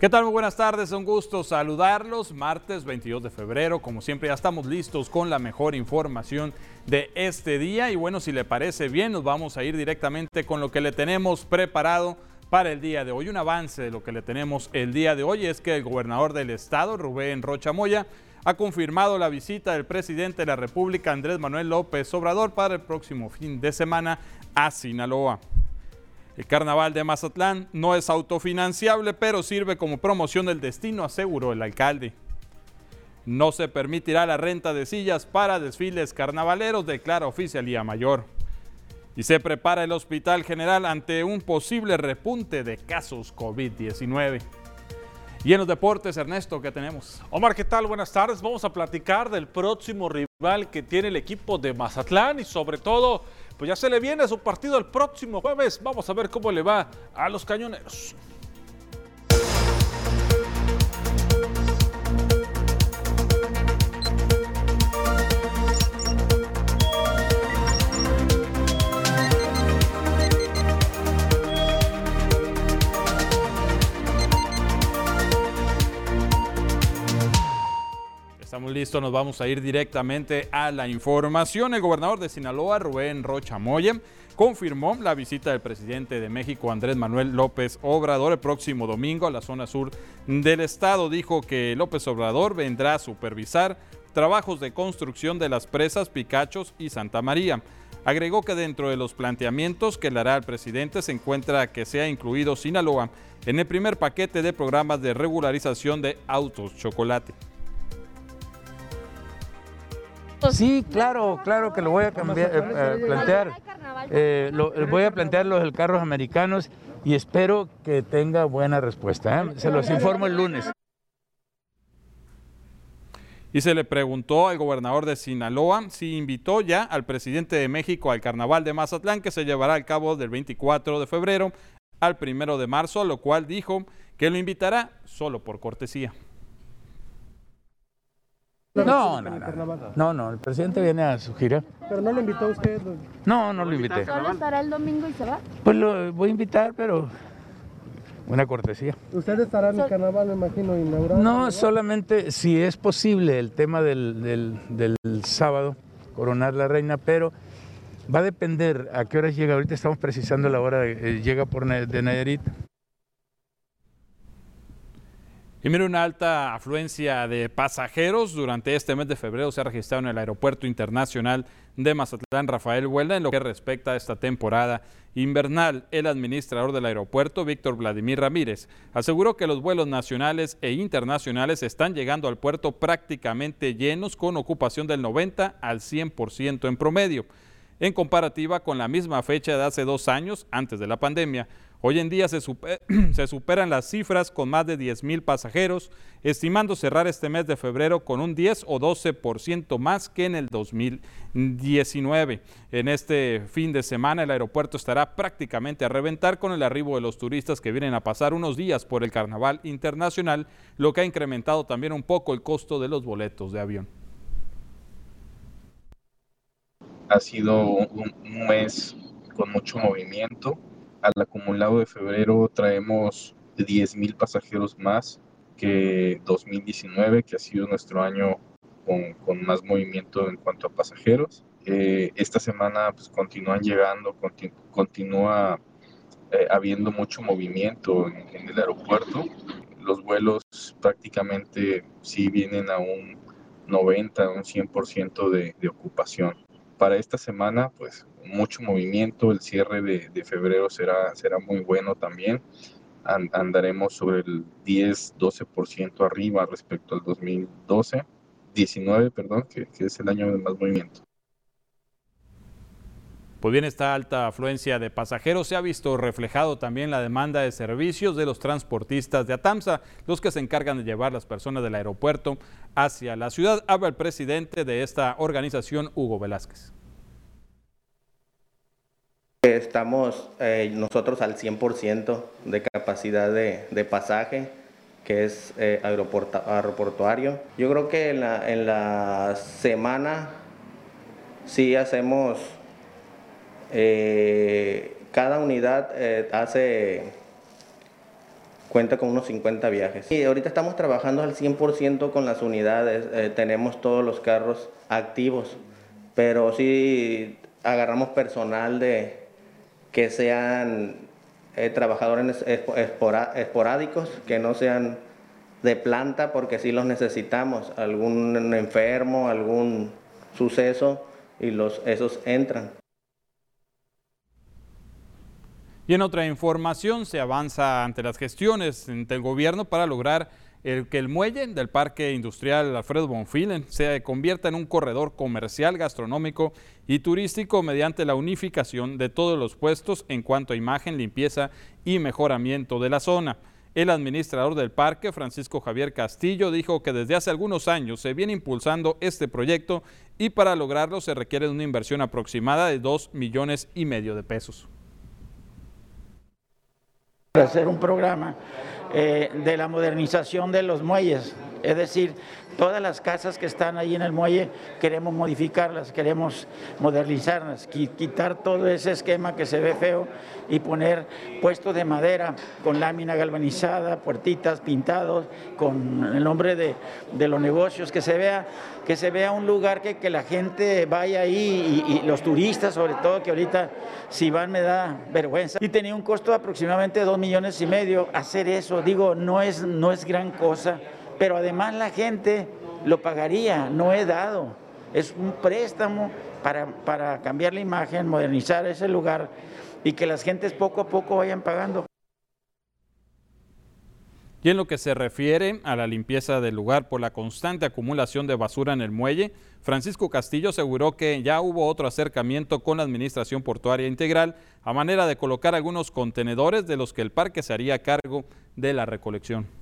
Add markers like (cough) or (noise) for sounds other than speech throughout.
¿Qué tal? Muy buenas tardes, un gusto saludarlos. Martes 22 de febrero, como siempre ya estamos listos con la mejor información de este día y bueno, si le parece bien, nos vamos a ir directamente con lo que le tenemos preparado para el día de hoy. Un avance de lo que le tenemos el día de hoy es que el gobernador del estado, Rubén Rocha Moya, ha confirmado la visita del presidente de la República, Andrés Manuel López Obrador, para el próximo fin de semana a Sinaloa. El carnaval de Mazatlán no es autofinanciable, pero sirve como promoción del destino, aseguró el alcalde. No se permitirá la renta de sillas para desfiles carnavaleros, declara oficialía mayor. Y se prepara el Hospital General ante un posible repunte de casos COVID-19. Y en los deportes, Ernesto, ¿qué tenemos? Omar, ¿qué tal? Buenas tardes. Vamos a platicar del próximo rival que tiene el equipo de Mazatlán y sobre todo pues ya se le viene su partido el próximo jueves. Vamos a ver cómo le va a los cañoneros. Estamos listos, nos vamos a ir directamente a la información. El gobernador de Sinaloa, Rubén Rocha Moya, confirmó la visita del presidente de México, Andrés Manuel López Obrador, el próximo domingo a la zona sur del estado. Dijo que López Obrador vendrá a supervisar trabajos de construcción de las presas Picachos y Santa María. Agregó que dentro de los planteamientos que le hará el presidente se encuentra que sea incluido Sinaloa en el primer paquete de programas de regularización de autos chocolate. Sí, claro, claro que lo voy a cambiar, eh, eh, plantear. Eh, lo, voy a plantear los carros americanos y espero que tenga buena respuesta. Se los informo el lunes. Y se le preguntó al gobernador de Sinaloa si invitó ya al presidente de México al carnaval de Mazatlán que se llevará a cabo del 24 de febrero al 1 de marzo, lo cual dijo que lo invitará solo por cortesía. No, no, no, no, el presidente viene a su gira. ¿Pero no lo invitó a usted? No, no lo invité. ¿Solo estará el domingo y se va? Pues lo voy a invitar, pero una cortesía. ¿Usted estará en el carnaval, me imagino, inaugurado? No, solamente si es posible el tema del, del, sábado, coronar la reina, pero va a depender a qué horas llega. Ahorita estamos precisando la hora, de, eh, llega por de Nayarit. Y mire, una alta afluencia de pasajeros durante este mes de febrero se ha registrado en el Aeropuerto Internacional de Mazatlán, Rafael Huelda, en lo que respecta a esta temporada invernal. El administrador del aeropuerto, Víctor Vladimir Ramírez, aseguró que los vuelos nacionales e internacionales están llegando al puerto prácticamente llenos con ocupación del 90 al 100% en promedio, en comparativa con la misma fecha de hace dos años antes de la pandemia. Hoy en día (clears throat) se, superan las cifras con más de 10 mil pasajeros, estimando cerrar este mes de febrero con un 10 o 12% más que en el 2019. En este fin de semana el aeropuerto estará prácticamente a reventar con el arribo de los turistas que vienen a pasar unos días por el Carnaval Internacional, lo que ha incrementado también un poco el costo de los boletos de avión. Ha sido un mes con mucho movimiento al acumulado de febrero traemos 10.000 pasajeros más que 2019, que ha sido nuestro año con, más movimiento en cuanto a pasajeros. Eh, esta semana pues, continúan llegando, continúa eh, habiendo mucho movimiento en, el aeropuerto. Los vuelos prácticamente sí vienen a un 90, un 100% de, de ocupación. Para esta semana, pues mucho movimiento, el cierre de, febrero será, será muy bueno también. andaremos sobre el 10-12% arriba respecto al 2012, 19, perdón, que, es el año de más movimiento. Pues bien, esta alta afluencia de pasajeros se ha visto reflejado también la demanda de servicios de los transportistas de Atamsa, los que se encargan de llevar las personas del aeropuerto hacia la ciudad. Habla el presidente de esta organización, Hugo Velázquez. Estamos eh, nosotros al 100% de capacidad de, pasaje, que es eh, aeroportuario. Yo creo que en la, en la semana sí hacemos, eh, cada unidad hace cuenta con unos 50 viajes. Y ahorita estamos trabajando al 100% con las unidades, eh, tenemos todos los carros activos, pero sí agarramos personal de que sean eh, trabajadores esporádicos, que no sean de planta, porque sí los necesitamos, algún enfermo, algún suceso, y los, esos entran. Y en otra información se avanza ante las gestiones ante el gobierno para lograr el, que el muelle del Parque Industrial Alfredo Bonfil se convierta en un corredor comercial, gastronómico y turístico mediante la unificación de todos los puestos en cuanto a imagen, limpieza y mejoramiento de la zona. El administrador del parque, Francisco Javier Castillo, dijo que desde hace algunos años se viene impulsando este proyecto y para lograrlo se requiere una inversión aproximada de 2 millones y medio de pesos hacer un programa eh, de la modernización de los muelles, es decir, todas las casas que están ahí en el muelle queremos modificarlas, queremos modernizarlas, quitar todo ese esquema que se ve feo y poner puestos de madera con lámina galvanizada, puertitas pintados, con el nombre de, los negocios, que se vea que se vea un lugar que, la gente vaya ahí y, y, los turistas sobre todo, que ahorita si van me da vergüenza. Y tenía un costo de aproximadamente dos millones y medio hacer eso, digo, no es, no es gran cosa pero además la gente lo pagaría, no he dado. Es un préstamo para, para cambiar la imagen, modernizar ese lugar y que las gentes poco a poco vayan pagando. Y en lo que se refiere a la limpieza del lugar por la constante acumulación de basura en el muelle, Francisco Castillo aseguró que ya hubo otro acercamiento con la Administración Portuaria Integral a manera de colocar algunos contenedores de los que el parque se haría cargo de la recolección.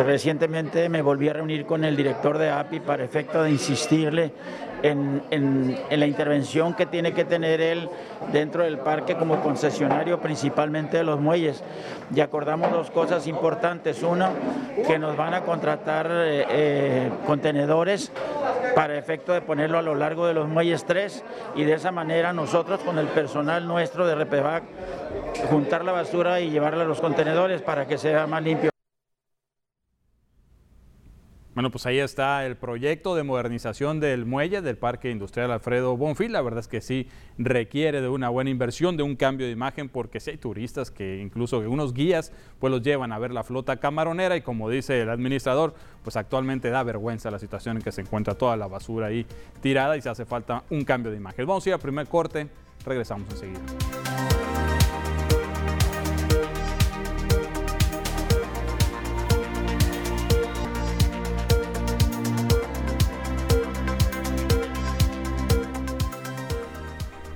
Recientemente me volví a reunir con el director de API para efecto de insistirle en, la intervención que tiene que tener él dentro del parque como concesionario principalmente de los muelles. Y acordamos dos cosas importantes. Uno, que nos van a contratar eh, eh, contenedores para efecto de ponerlo a lo largo de los muelles 3 y de esa manera nosotros con el personal nuestro de Repevac juntar la basura y llevarla a los contenedores para que sea más limpio. Bueno, pues ahí está el proyecto de modernización del muelle del Parque Industrial Alfredo Bonfil. La verdad es que sí requiere de una buena inversión, de un cambio de imagen, porque si hay turistas que incluso unos guías pues los llevan a ver la flota camaronera y como dice el administrador, pues actualmente da vergüenza la situación en que se encuentra toda la basura ahí tirada y se hace falta un cambio de imagen. Vamos a ir al primer corte, regresamos enseguida.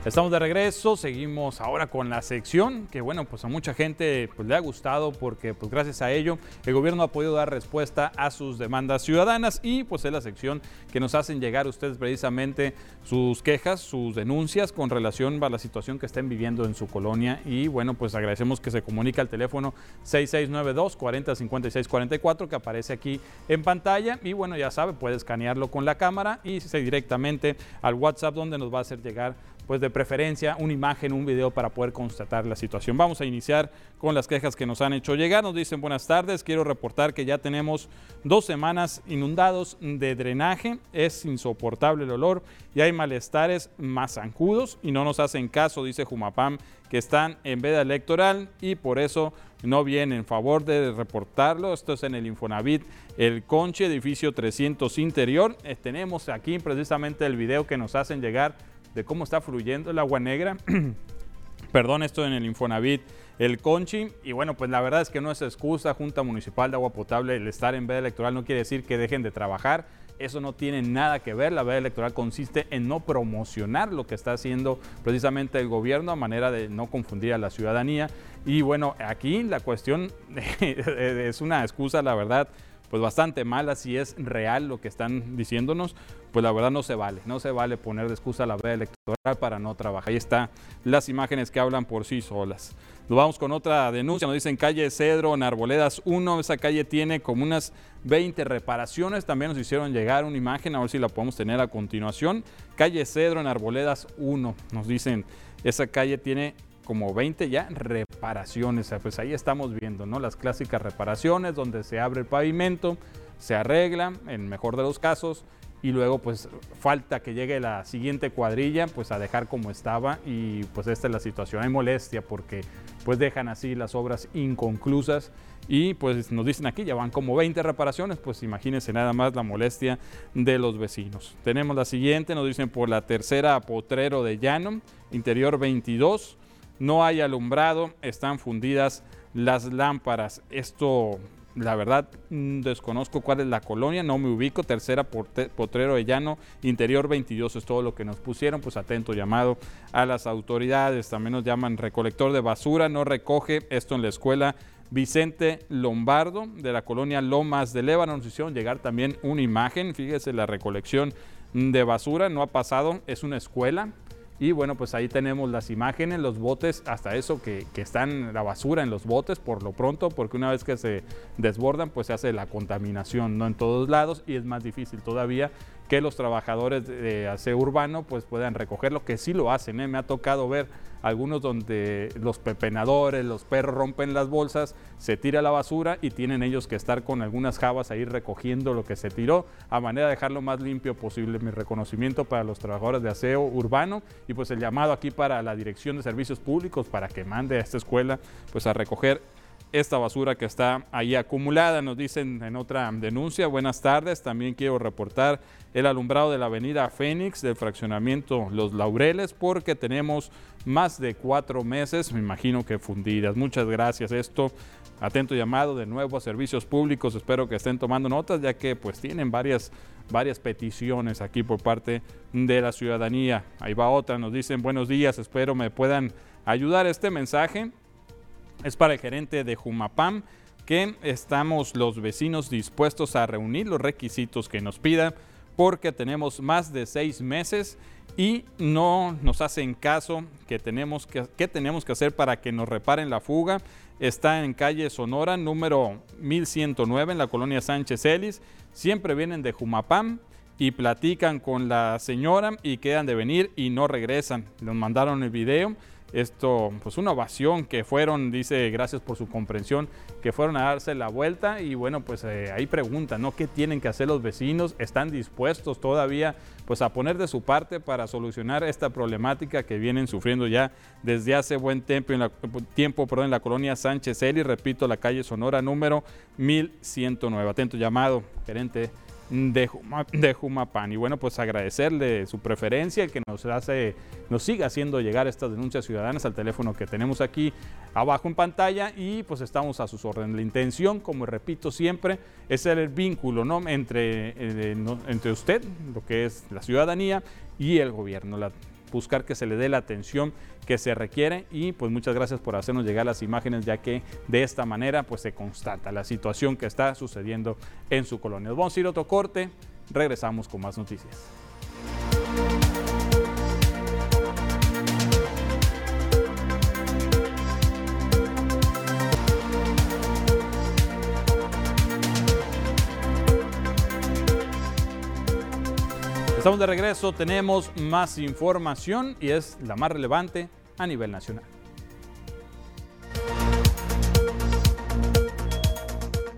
Estamos de regreso, seguimos ahora con la sección que bueno, pues a mucha gente pues, le ha gustado porque pues gracias a ello el gobierno ha podido dar respuesta a sus demandas ciudadanas y pues es la sección que nos hacen llegar ustedes precisamente sus quejas, sus denuncias con relación a la situación que estén viviendo en su colonia. Y bueno, pues agradecemos que se comunique al teléfono 6692 40 56 44 que aparece aquí en pantalla. Y bueno, ya sabe, puede escanearlo con la cámara y directamente al WhatsApp donde nos va a hacer llegar pues de preferencia una imagen, un video para poder constatar la situación. Vamos a iniciar con las quejas que nos han hecho llegar. Nos dicen buenas tardes, quiero reportar que ya tenemos dos semanas inundados de drenaje, es insoportable el olor y hay malestares más zancudos y no nos hacen caso, dice Jumapam, que están en veda electoral y por eso no vienen en favor de reportarlo. Esto es en el Infonavit, el Conche, edificio 300 interior. Eh, tenemos aquí precisamente el video que nos hacen llegar de cómo está fluyendo el agua negra. (clears throat) Perdón, esto en el Infonavit, el Conchi. Y bueno, pues la verdad es que no es excusa, Junta Municipal de Agua Potable, el estar en veda electoral no quiere decir que dejen de trabajar. Eso no tiene nada que ver. La veda electoral consiste en no promocionar lo que está haciendo precisamente el gobierno a manera de no confundir a la ciudadanía. Y bueno, aquí la cuestión (laughs) es una excusa, la verdad, pues bastante mala, si es real lo que están diciéndonos, pues la verdad no se vale, no se vale poner de excusa la veda electoral para no trabajar. Ahí están las imágenes que hablan por sí solas. Nos vamos con otra denuncia, nos dicen calle Cedro, en Arboledas 1, esa calle tiene como unas 20 reparaciones, también nos hicieron llegar una imagen, a ver si la podemos tener a continuación. Calle Cedro, en Arboledas 1, nos dicen, esa calle tiene como 20 ya reparaciones. Pues ahí estamos viendo, ¿no? Las clásicas reparaciones donde se abre el pavimento, se arregla, en mejor de los casos, y luego pues falta que llegue la siguiente cuadrilla pues a dejar como estaba y pues esta es la situación. Hay molestia porque pues dejan así las obras inconclusas y pues nos dicen aquí ya van como 20 reparaciones, pues imagínense nada más la molestia de los vecinos. Tenemos la siguiente, nos dicen por la tercera potrero de llano, interior 22, no hay alumbrado, están fundidas las lámparas. Esto la verdad mm, desconozco cuál es la colonia, no me ubico. Tercera Potrero de Llano, interior 22 es todo lo que nos pusieron. Pues atento llamado a las autoridades. También nos llaman recolector de basura, no recoge esto en la escuela. Vicente Lombardo de la colonia Lomas de Lébano nos hicieron llegar también una imagen. Fíjese la recolección de basura, no ha pasado, es una escuela y bueno, pues ahí tenemos las imágenes, los botes, hasta eso que, que, están la basura en los botes por lo pronto, porque una vez que se desbordan, pues se hace la contaminación, ¿no? En todos lados y es más difícil todavía que los trabajadores de aseo urbano pues puedan recogerlo, que sí lo hacen, ¿eh? me ha tocado ver algunos donde los pepenadores, los perros rompen las bolsas, se tira la basura y tienen ellos que estar con algunas jabas ahí recogiendo lo que se tiró a manera de dejarlo más limpio posible. Mi reconocimiento para los trabajadores de aseo urbano y pues el llamado aquí para la Dirección de Servicios Públicos para que mande a esta escuela pues a recoger esta basura que está ahí acumulada. Nos dicen en otra denuncia, buenas tardes, también quiero reportar el alumbrado de la avenida Fénix del fraccionamiento Los Laureles porque tenemos más de cuatro meses, me imagino que fundidas. Muchas gracias. Esto, atento llamado de nuevo a servicios públicos, espero que estén tomando notas ya que pues tienen varias, varias peticiones aquí por parte de la ciudadanía. Ahí va otra, nos dicen buenos días, espero me puedan ayudar este mensaje es para el gerente de Jumapam que estamos los vecinos dispuestos a reunir los requisitos que nos pida porque tenemos más de seis meses y no nos hacen caso que tenemos que, que tenemos que hacer para que nos reparen la fuga. Está en calle Sonora, número 1109, en la colonia Sánchez Ellis. Siempre vienen de Jumapam y platican con la señora y quedan de venir y no regresan. Nos mandaron el video esto, pues una ovación que fueron, dice, gracias por su comprensión, que fueron a darse la vuelta y bueno, pues eh, ahí preguntan, ¿no? ¿Qué tienen que hacer los vecinos? ¿Están dispuestos todavía pues a poner de su parte para solucionar esta problemática que vienen sufriendo ya desde hace buen tiempo en la, tiempo, en la colonia Sánchez Eli, repito, la calle Sonora número 1109. Atento llamado, gerente de, Jumapan. Y bueno, pues agradecerle su preferencia, que nos hace, nos siga haciendo llegar estas denuncias ciudadanas al teléfono que tenemos aquí abajo en pantalla y pues estamos a sus órdenes. La intención, como repito siempre, es el vínculo ¿no? entre, eh, entre usted, lo que es la ciudadanía, y el gobierno. La, buscar que se le dé la atención que se requiere y pues muchas gracias por hacernos llegar las imágenes ya que de esta manera pues se constata la situación que está sucediendo en su colonia. Vamos a ir a otro corte, regresamos con más noticias. Estamos de regreso, tenemos más información y es la más relevante a nivel nacional.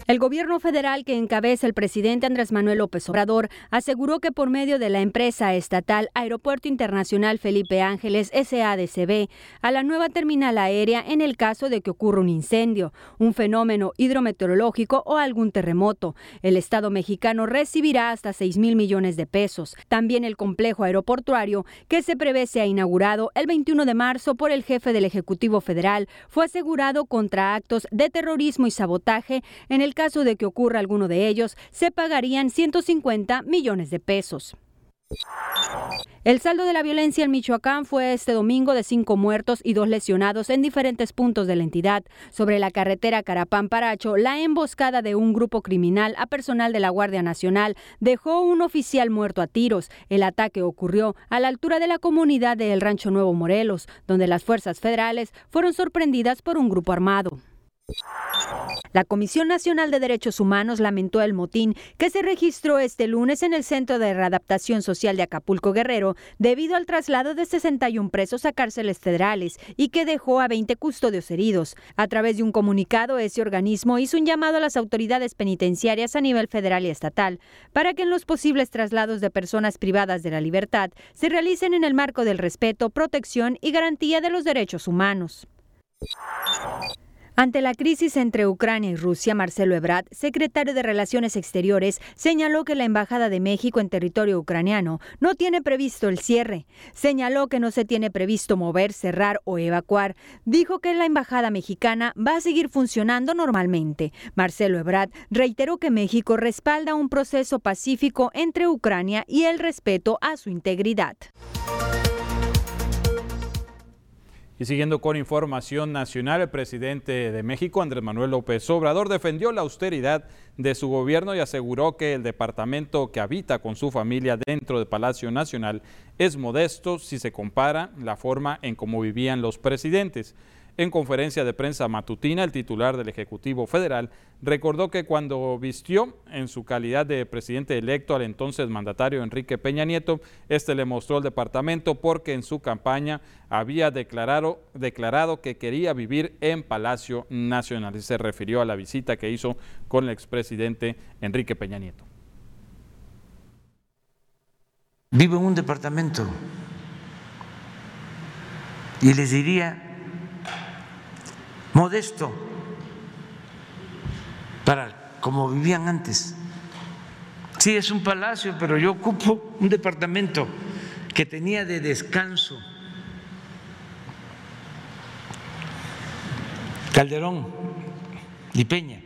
El gobierno federal que encabeza el presidente Andrés Manuel López Obrador aseguró que por medio de la empresa estatal Aeropuerto Internacional Felipe Ángeles SADCB a la nueva terminal aérea en el caso de que ocurra un incendio, un fenómeno hidrometeorológico o algún terremoto. El Estado mexicano recibirá hasta 6 mil millones de pesos. También el complejo aeroportuario que se prevé sea inaugurado el 21 de marzo por el jefe del Ejecutivo Federal fue asegurado contra actos de terrorismo y sabotaje en el caso de que ocurra alguno de ellos, se pagarían 150 millones de pesos. El saldo de la violencia en Michoacán fue este domingo de cinco muertos y dos lesionados en diferentes puntos de la entidad. Sobre la carretera Carapán-Paracho, la emboscada de un grupo criminal a personal de la Guardia Nacional dejó un oficial muerto a tiros. El ataque ocurrió a la altura de la comunidad de El Rancho Nuevo Morelos, donde las fuerzas federales fueron sorprendidas por un grupo armado. La Comisión Nacional de Derechos Humanos lamentó el motín que se registró este lunes en el Centro de Readaptación Social de Acapulco Guerrero debido al traslado de 61 presos a cárceles federales y que dejó a 20 custodios heridos. A través de un comunicado, ese organismo hizo un llamado a las autoridades penitenciarias a nivel federal y estatal para que en los posibles traslados de personas privadas de la libertad se realicen en el marco del respeto, protección y garantía de los derechos humanos. Ante la crisis entre Ucrania y Rusia, Marcelo Ebrard, secretario de Relaciones Exteriores, señaló que la Embajada de México en territorio ucraniano no tiene previsto el cierre. Señaló que no se tiene previsto mover, cerrar o evacuar. Dijo que la Embajada mexicana va a seguir funcionando normalmente. Marcelo Ebrard reiteró que México respalda un proceso pacífico entre Ucrania y el respeto a su integridad. Y siguiendo con información nacional, el presidente de México, Andrés Manuel López Obrador, defendió la austeridad de su gobierno y aseguró que el departamento que habita con su familia dentro del Palacio Nacional es modesto si se compara la forma en cómo vivían los presidentes. En conferencia de prensa matutina, el titular del Ejecutivo Federal recordó que cuando vistió en su calidad de presidente electo al entonces mandatario Enrique Peña Nieto, este le mostró el departamento porque en su campaña había declarado, declarado que quería vivir en Palacio Nacional y se refirió a la visita que hizo con el expresidente Enrique Peña Nieto. Vivo en un departamento y les diría modesto para como vivían antes. Sí, es un palacio, pero yo ocupo un departamento que tenía de descanso. Calderón y Peña.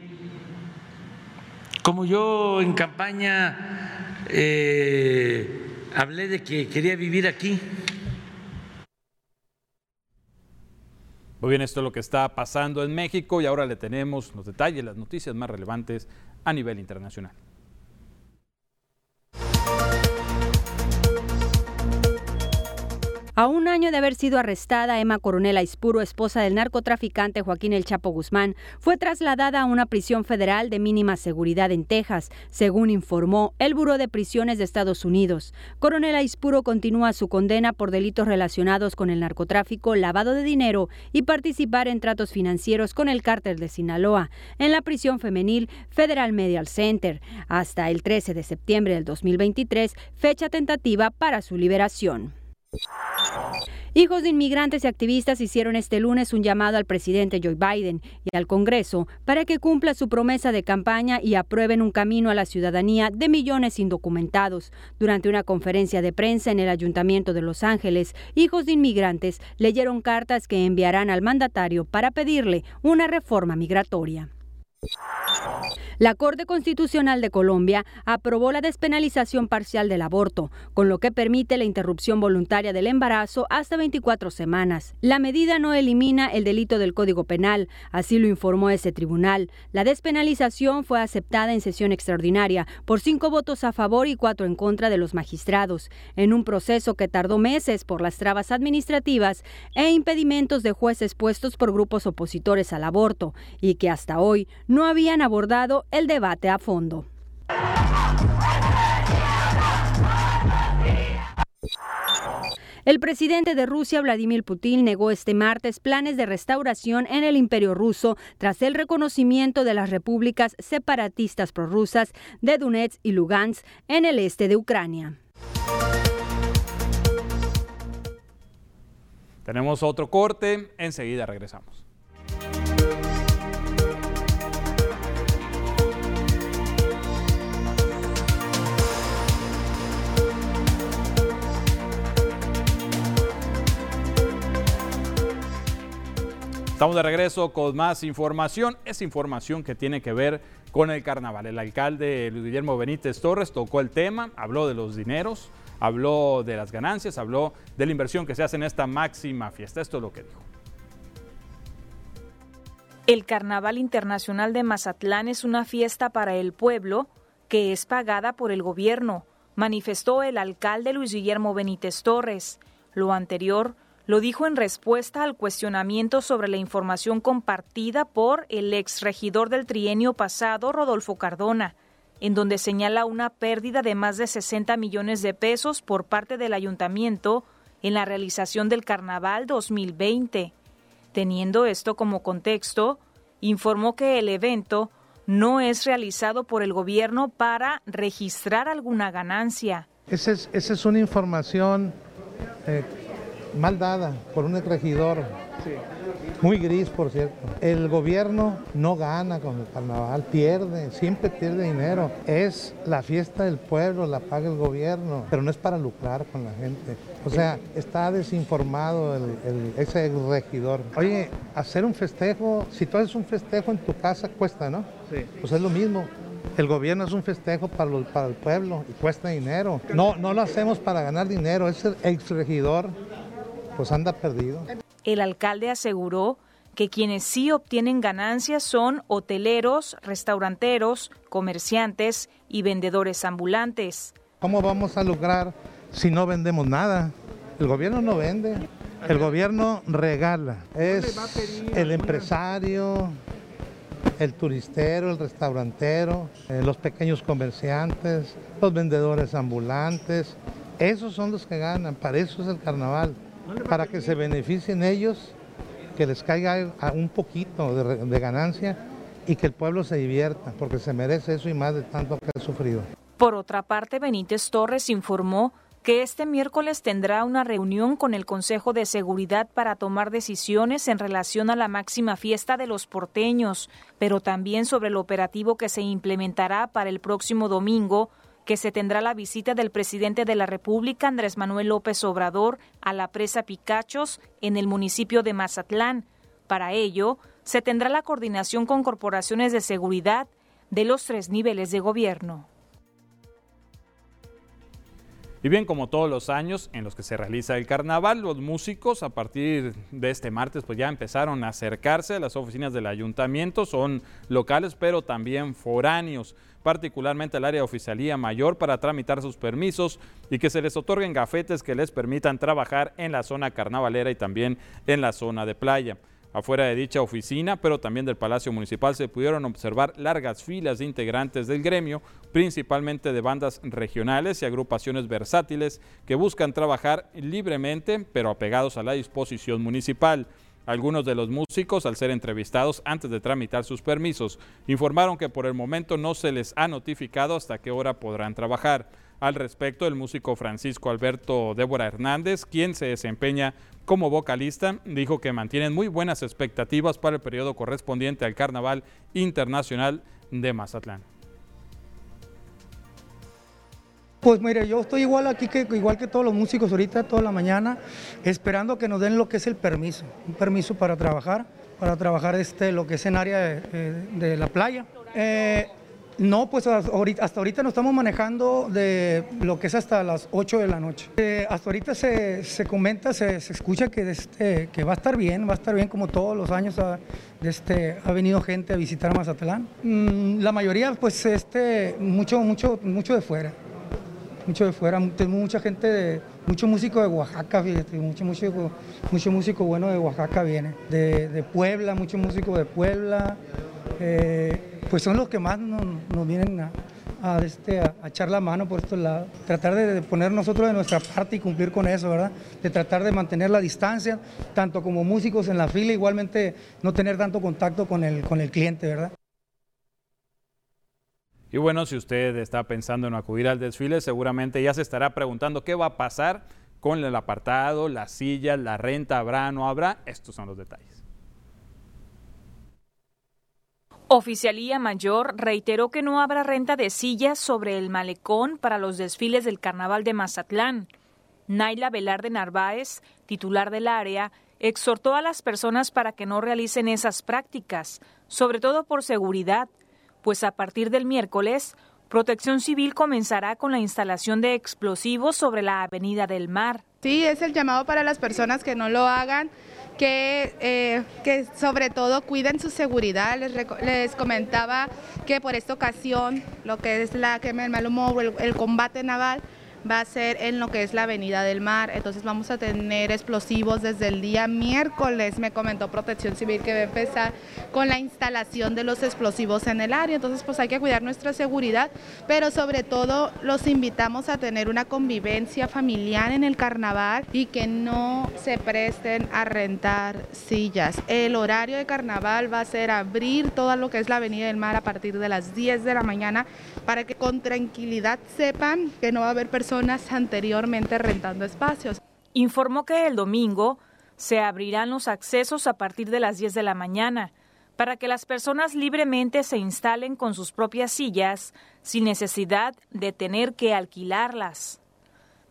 Como yo en campaña eh, hablé de que quería vivir aquí, Muy bien, esto es lo que está pasando en México y ahora le tenemos los detalles, las noticias más relevantes a nivel internacional. A un año de haber sido arrestada, Emma Coronel Aispuro, esposa del narcotraficante Joaquín El Chapo Guzmán, fue trasladada a una prisión federal de mínima seguridad en Texas, según informó el Buró de Prisiones de Estados Unidos. Coronel Aispuro continúa su condena por delitos relacionados con el narcotráfico, lavado de dinero y participar en tratos financieros con el cártel de Sinaloa, en la prisión femenil Federal Medial Center, hasta el 13 de septiembre del 2023, fecha tentativa para su liberación. Hijos de inmigrantes y activistas hicieron este lunes un llamado al presidente Joe Biden y al Congreso para que cumpla su promesa de campaña y aprueben un camino a la ciudadanía de millones indocumentados. Durante una conferencia de prensa en el Ayuntamiento de Los Ángeles, hijos de inmigrantes leyeron cartas que enviarán al mandatario para pedirle una reforma migratoria. La Corte Constitucional de Colombia aprobó la despenalización parcial del aborto, con lo que permite la interrupción voluntaria del embarazo hasta 24 semanas. La medida no elimina el delito del Código Penal, así lo informó ese tribunal. La despenalización fue aceptada en sesión extraordinaria por cinco votos a favor y cuatro en contra de los magistrados, en un proceso que tardó meses por las trabas administrativas e impedimentos de jueces puestos por grupos opositores al aborto, y que hasta hoy no habían abordado el debate a fondo. El presidente de Rusia, Vladimir Putin, negó este martes planes de restauración en el imperio ruso tras el reconocimiento de las repúblicas separatistas prorrusas de Donetsk y Lugansk en el este de Ucrania. Tenemos otro corte, enseguida regresamos. Estamos de regreso con más información. Es información que tiene que ver con el carnaval. El alcalde Luis Guillermo Benítez Torres tocó el tema, habló de los dineros, habló de las ganancias, habló de la inversión que se hace en esta máxima fiesta. Esto es lo que dijo. El Carnaval Internacional de Mazatlán es una fiesta para el pueblo que es pagada por el gobierno, manifestó el alcalde Luis Guillermo Benítez Torres. Lo anterior lo dijo en respuesta al cuestionamiento sobre la información compartida por el exregidor del trienio pasado, Rodolfo Cardona, en donde señala una pérdida de más de 60 millones de pesos por parte del ayuntamiento en la realización del Carnaval 2020. Teniendo esto como contexto, informó que el evento no es realizado por el gobierno para registrar alguna ganancia. Esa es, una información eh, mal dada por un regidor. Muy gris, por cierto. El gobierno no gana con el carnaval, pierde, siempre pierde dinero. Es la fiesta del pueblo, la paga el gobierno, pero no es para lucrar con la gente. O sea, está desinformado el, el- ese regidor. Oye, hacer un festejo, si tú haces un festejo en tu casa, cuesta, ¿no? Sí. Pues es lo mismo. El gobierno es un festejo para, los- para el pueblo y cuesta dinero. No, no lo hacemos para ganar dinero. Ese ex regidor, pues anda perdido. El alcalde aseguró que quienes sí obtienen ganancias son hoteleros, restauranteros, comerciantes y vendedores ambulantes. ¿Cómo vamos a lograr si no vendemos nada? El gobierno no vende, el gobierno regala. Es el empresario, el turistero, el restaurantero, eh, los pequeños comerciantes, los vendedores ambulantes. Esos son los que ganan, para eso es el carnaval, para que se beneficien ellos, que les caiga a- un poquito de, de ganancia y que el pueblo se divierta, porque se merece eso y más de tanto que ha sufrido. Por otra parte, Benítez Torres informó que este miércoles tendrá una reunión con el Consejo de Seguridad para tomar decisiones en relación a la máxima fiesta de los porteños, pero también sobre el operativo que se implementará para el próximo domingo, que se tendrá la visita del presidente de la República, Andrés Manuel López Obrador, a la presa Picachos en el municipio de Mazatlán. Para ello, se tendrá la coordinación con corporaciones de seguridad de los tres niveles de gobierno. Y bien, como todos los años en los que se realiza el carnaval, los músicos a partir de este martes pues ya empezaron a acercarse a las oficinas del ayuntamiento, son locales pero también foráneos, particularmente al área de oficialía mayor para tramitar sus permisos y que se les otorguen gafetes que les permitan trabajar en la zona carnavalera y también en la zona de playa. Afuera de dicha oficina, pero también del Palacio Municipal, se pudieron observar largas filas de integrantes del gremio, principalmente de bandas regionales y agrupaciones versátiles que buscan trabajar libremente, pero apegados a la disposición municipal. Algunos de los músicos, al ser entrevistados antes de tramitar sus permisos, informaron que por el momento no se les ha notificado hasta qué hora podrán trabajar. Al respecto, el músico Francisco Alberto Débora Hernández, quien se desempeña como vocalista, dijo que mantienen muy buenas expectativas para el periodo correspondiente al Carnaval Internacional de Mazatlán. Pues mire, yo estoy igual aquí que igual que todos los músicos ahorita, toda la mañana, esperando que nos den lo que es el permiso, un permiso para trabajar, para trabajar este, lo que es en área de, eh, de la playa. Eh, no, pues hasta ahorita, hasta nos estamos manejando de lo que es hasta las 8 de la noche. Eh, hasta ahorita se, se comenta, se, se escucha que, este, que va a estar bien, va a estar bien como todos los años ha, este, ha venido gente a visitar Mazatlán. Mm, la mayoría, pues, este, mucho, mucho, mucho de fuera mucho de fuera, tengo mucha gente, de, mucho músico de Oaxaca, fíjate, mucho músico, mucho músico bueno de Oaxaca viene, de, de Puebla, mucho músico de Puebla, eh, pues son los que más nos, nos vienen a, a, este, a, a, echar la mano por estos lados, tratar de, de, poner nosotros de nuestra parte y cumplir con eso, ¿verdad? De tratar de mantener la distancia, tanto como músicos en la fila, igualmente no tener tanto contacto con el, con el cliente, ¿verdad? Y bueno, si usted está pensando en acudir al desfile, seguramente ya se estará preguntando qué va a pasar con el apartado, las sillas, la renta, habrá, no habrá. Estos son los detalles. Oficialía Mayor reiteró que no habrá renta de sillas sobre el malecón para los desfiles del Carnaval de Mazatlán. Naila Velarde Narváez, titular del área, exhortó a las personas para que no realicen esas prácticas, sobre todo por seguridad, pues a partir del miércoles, Protección Civil comenzará con la instalación de explosivos sobre la Avenida del Mar. Sí, es el llamado para las personas que no lo hagan, que, eh, que sobre todo cuiden su seguridad. Les, les, comentaba que por esta ocasión, lo que es la quema del mal humor, el, el combate naval, va a ser en lo que es la Avenida del Mar. Entonces vamos a tener explosivos desde el día miércoles. Me comentó Protección Civil que va a empezar con la instalación de los explosivos en el área. Entonces pues hay que cuidar nuestra seguridad, pero sobre todo los invitamos a tener una convivencia familiar en el carnaval y que no se presten a rentar sillas. El horario de carnaval va a ser abrir todo lo que es la Avenida del Mar a partir de las 10 de la mañana para que con tranquilidad sepan que no va a haber personas personas anteriormente rentando espacios. Informó que el domingo se abrirán los accesos a partir de las 10 de la mañana para que las personas libremente se instalen con sus propias sillas sin necesidad de tener que alquilarlas.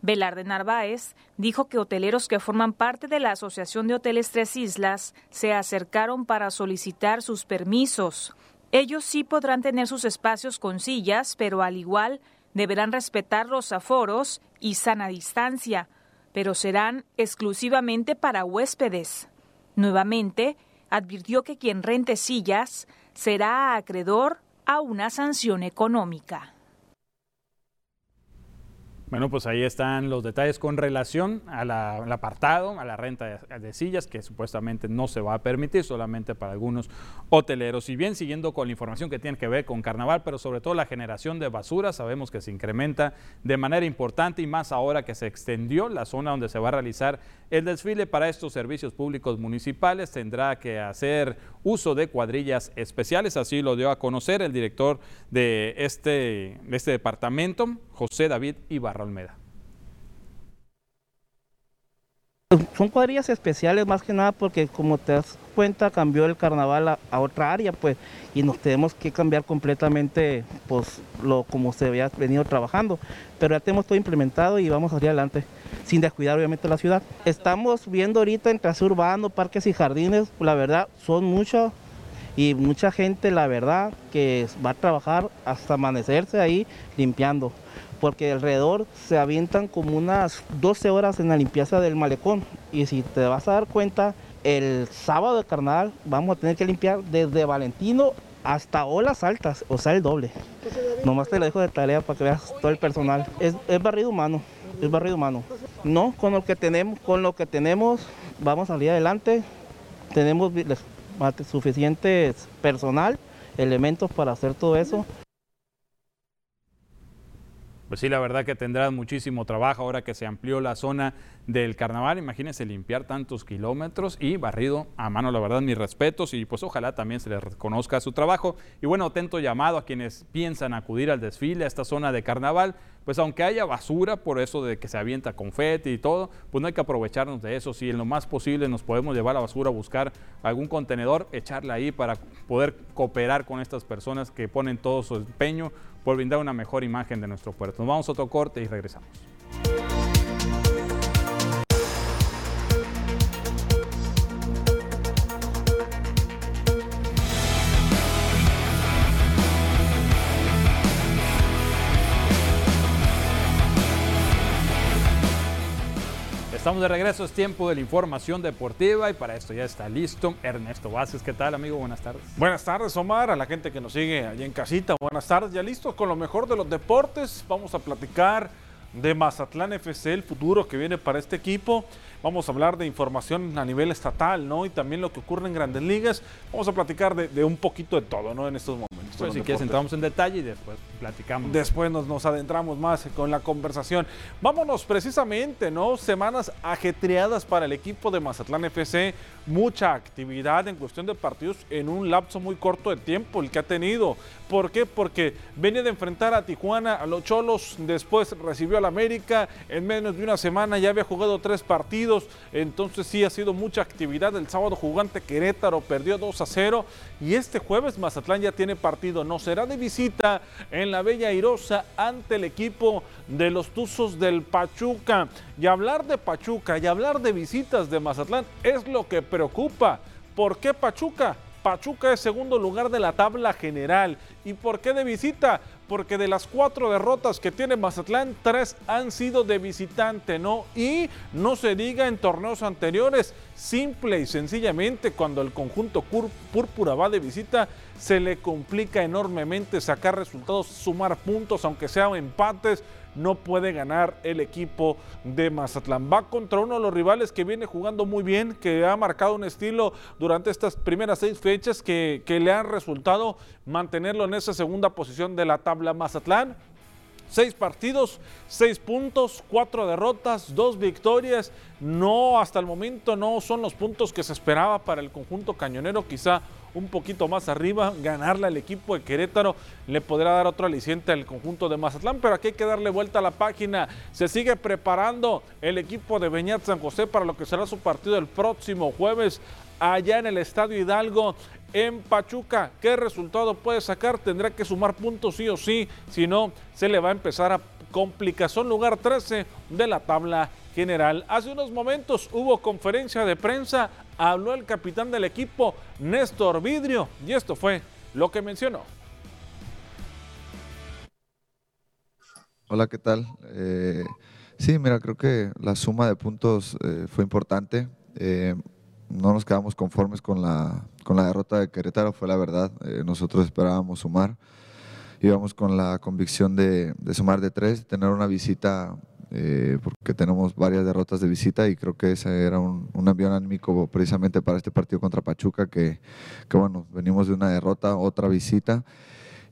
Velarde Narváez dijo que hoteleros que forman parte de la Asociación de Hoteles Tres Islas se acercaron para solicitar sus permisos. Ellos sí podrán tener sus espacios con sillas, pero al igual deberán respetar los aforos y sana distancia, pero serán exclusivamente para huéspedes. Nuevamente, advirtió que quien rente sillas será acreedor a una sanción económica. Bueno, pues ahí están los detalles con relación al apartado, a la renta de, sillas, que supuestamente no se va a permitir, solamente para algunos hoteleros. Y bien, siguiendo con la información que tiene que ver con carnaval, pero sobre todo la generación de basura, sabemos que se incrementa de manera importante y más ahora que se extendió la zona donde se va a realizar el desfile para estos servicios públicos municipales. Tendrá que hacer uso de cuadrillas especiales, así lo dio a conocer el director de este, de este departamento, José David Ibarra. Almeda. Son cuadrillas especiales más que nada porque como te das cuenta cambió el carnaval a, otra área pues y nos tenemos que cambiar completamente pues lo como se había venido trabajando pero ya tenemos todo implementado y vamos a salir adelante sin descuidar obviamente la ciudad. Estamos viendo ahorita en trasero urbano, parques y jardines, la verdad son muchos y mucha gente la verdad que va a trabajar hasta amanecerse ahí limpiando porque alrededor se avientan como unas 12 horas en la limpieza del malecón. Y si te vas a dar cuenta, el sábado de carnaval vamos a tener que limpiar desde Valentino hasta olas altas, o sea, el doble. Nomás te lo dejo de tarea para que veas todo el personal. Es, barrido humano, es barrido humano. No, con lo que tenemos, con lo que tenemos, vamos a salir adelante. Tenemos suficientes personal, elementos para hacer todo eso. Pues sí, la verdad que tendrán muchísimo trabajo ahora que se amplió la zona del carnaval. Imagínense limpiar tantos kilómetros y barrido a mano, la verdad, mis respetos y pues ojalá también se les reconozca su trabajo. Y bueno, atento llamado a quienes piensan acudir al desfile a esta zona de carnaval, pues aunque haya basura por eso de que se avienta confeti y todo, pues no hay que aprovecharnos de eso. Si en lo más posible nos podemos llevar la basura buscar algún contenedor, echarla ahí para poder cooperar con estas personas que ponen todo su empeño por brindar una mejor imagen de nuestro puerto. Nos vamos a otro corte y regresamos. Estamos de regreso, es tiempo de la información deportiva y para esto ya está listo Ernesto Vázquez. ¿Qué tal, amigo? Buenas tardes. Buenas tardes, Omar, a la gente que nos sigue allí en casita. Buenas tardes, ya listos con lo mejor de los deportes. Vamos a platicar de Mazatlán FC, el futuro que viene para este equipo. Vamos a hablar de información a nivel estatal, ¿no? Y también lo que ocurre en grandes ligas. Vamos a platicar de, de un poquito de todo, ¿no? En estos momentos. Pues si quieres entramos en detalle y después platicamos. Después nos, nos adentramos más con la conversación. Vámonos precisamente, ¿no? Semanas ajetreadas para el equipo de Mazatlán FC. Mucha actividad en cuestión de partidos en un lapso muy corto de tiempo el que ha tenido. ¿Por qué? Porque venía de enfrentar a Tijuana, a los Cholos, después recibió al América, en menos de una semana ya había jugado tres partidos, entonces sí ha sido mucha actividad. El sábado jugante Querétaro perdió 2 a 0 y este jueves Mazatlán ya tiene partido, no será de visita en la Bella Airosa ante el equipo de los Tuzos del Pachuca. Y hablar de Pachuca y hablar de visitas de Mazatlán es lo que preocupa. ¿Por qué Pachuca? Pachuca es segundo lugar de la tabla general. ¿Y por qué de visita? Porque de las cuatro derrotas que tiene Mazatlán, tres han sido de visitante, ¿no? Y no se diga en torneos anteriores, simple y sencillamente cuando el conjunto púrpura va de visita, se le complica enormemente sacar resultados, sumar puntos, aunque sean empates, no puede ganar el equipo de Mazatlán. Va contra uno de los rivales que viene jugando muy bien, que ha marcado un estilo durante estas primeras seis fechas que, que le han resultado mantenerlo en esa segunda posición de la tabla Mazatlán. Seis partidos, seis puntos, cuatro derrotas, dos victorias. No, hasta el momento no son los puntos que se esperaba para el conjunto cañonero. Quizá un poquito más arriba, ganarle al equipo de Querétaro le podrá dar otro aliciente al conjunto de Mazatlán, pero aquí hay que darle vuelta a la página. Se sigue preparando el equipo de Beñat San José para lo que será su partido el próximo jueves allá en el Estadio Hidalgo en Pachuca. ¿Qué resultado puede sacar? Tendrá que sumar puntos sí o sí, si no, se le va a empezar a complicar. Son lugar 13 de la tabla general. Hace unos momentos hubo conferencia de prensa, habló el capitán del equipo, Néstor Vidrio, y esto fue lo que mencionó. Hola, ¿qué tal? Eh, sí, mira, creo que la suma de puntos eh, fue importante. Eh, no nos quedamos conformes con la, con la derrota de Querétaro, fue la verdad. Eh, nosotros esperábamos sumar. Íbamos con la convicción de, sumar de tres, tener una visita, eh, porque tenemos varias derrotas de visita y creo que ese era un, un envío anímico precisamente para este partido contra Pachuca, que, que bueno, venimos de una derrota, otra visita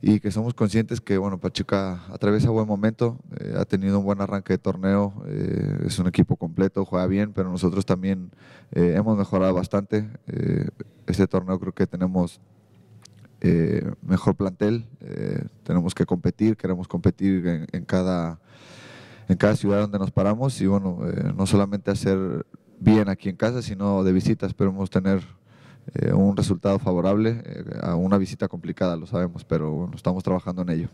y que somos conscientes que bueno Pachuca atraviesa buen momento, eh, ha tenido un buen arranque de torneo, eh, es un equipo completo, juega bien, pero nosotros también eh, hemos mejorado bastante. este torneo creo que tenemos mejor plantel, tenemos que competir, queremos competir en, cada en cada ciudad donde nos paramos y bueno no solamente hacer bien aquí en casa, sino de visita esperemos tener eh, un resultado favorable eh, a una visita complicada, lo sabemos, pero bueno, estamos trabajando en ello.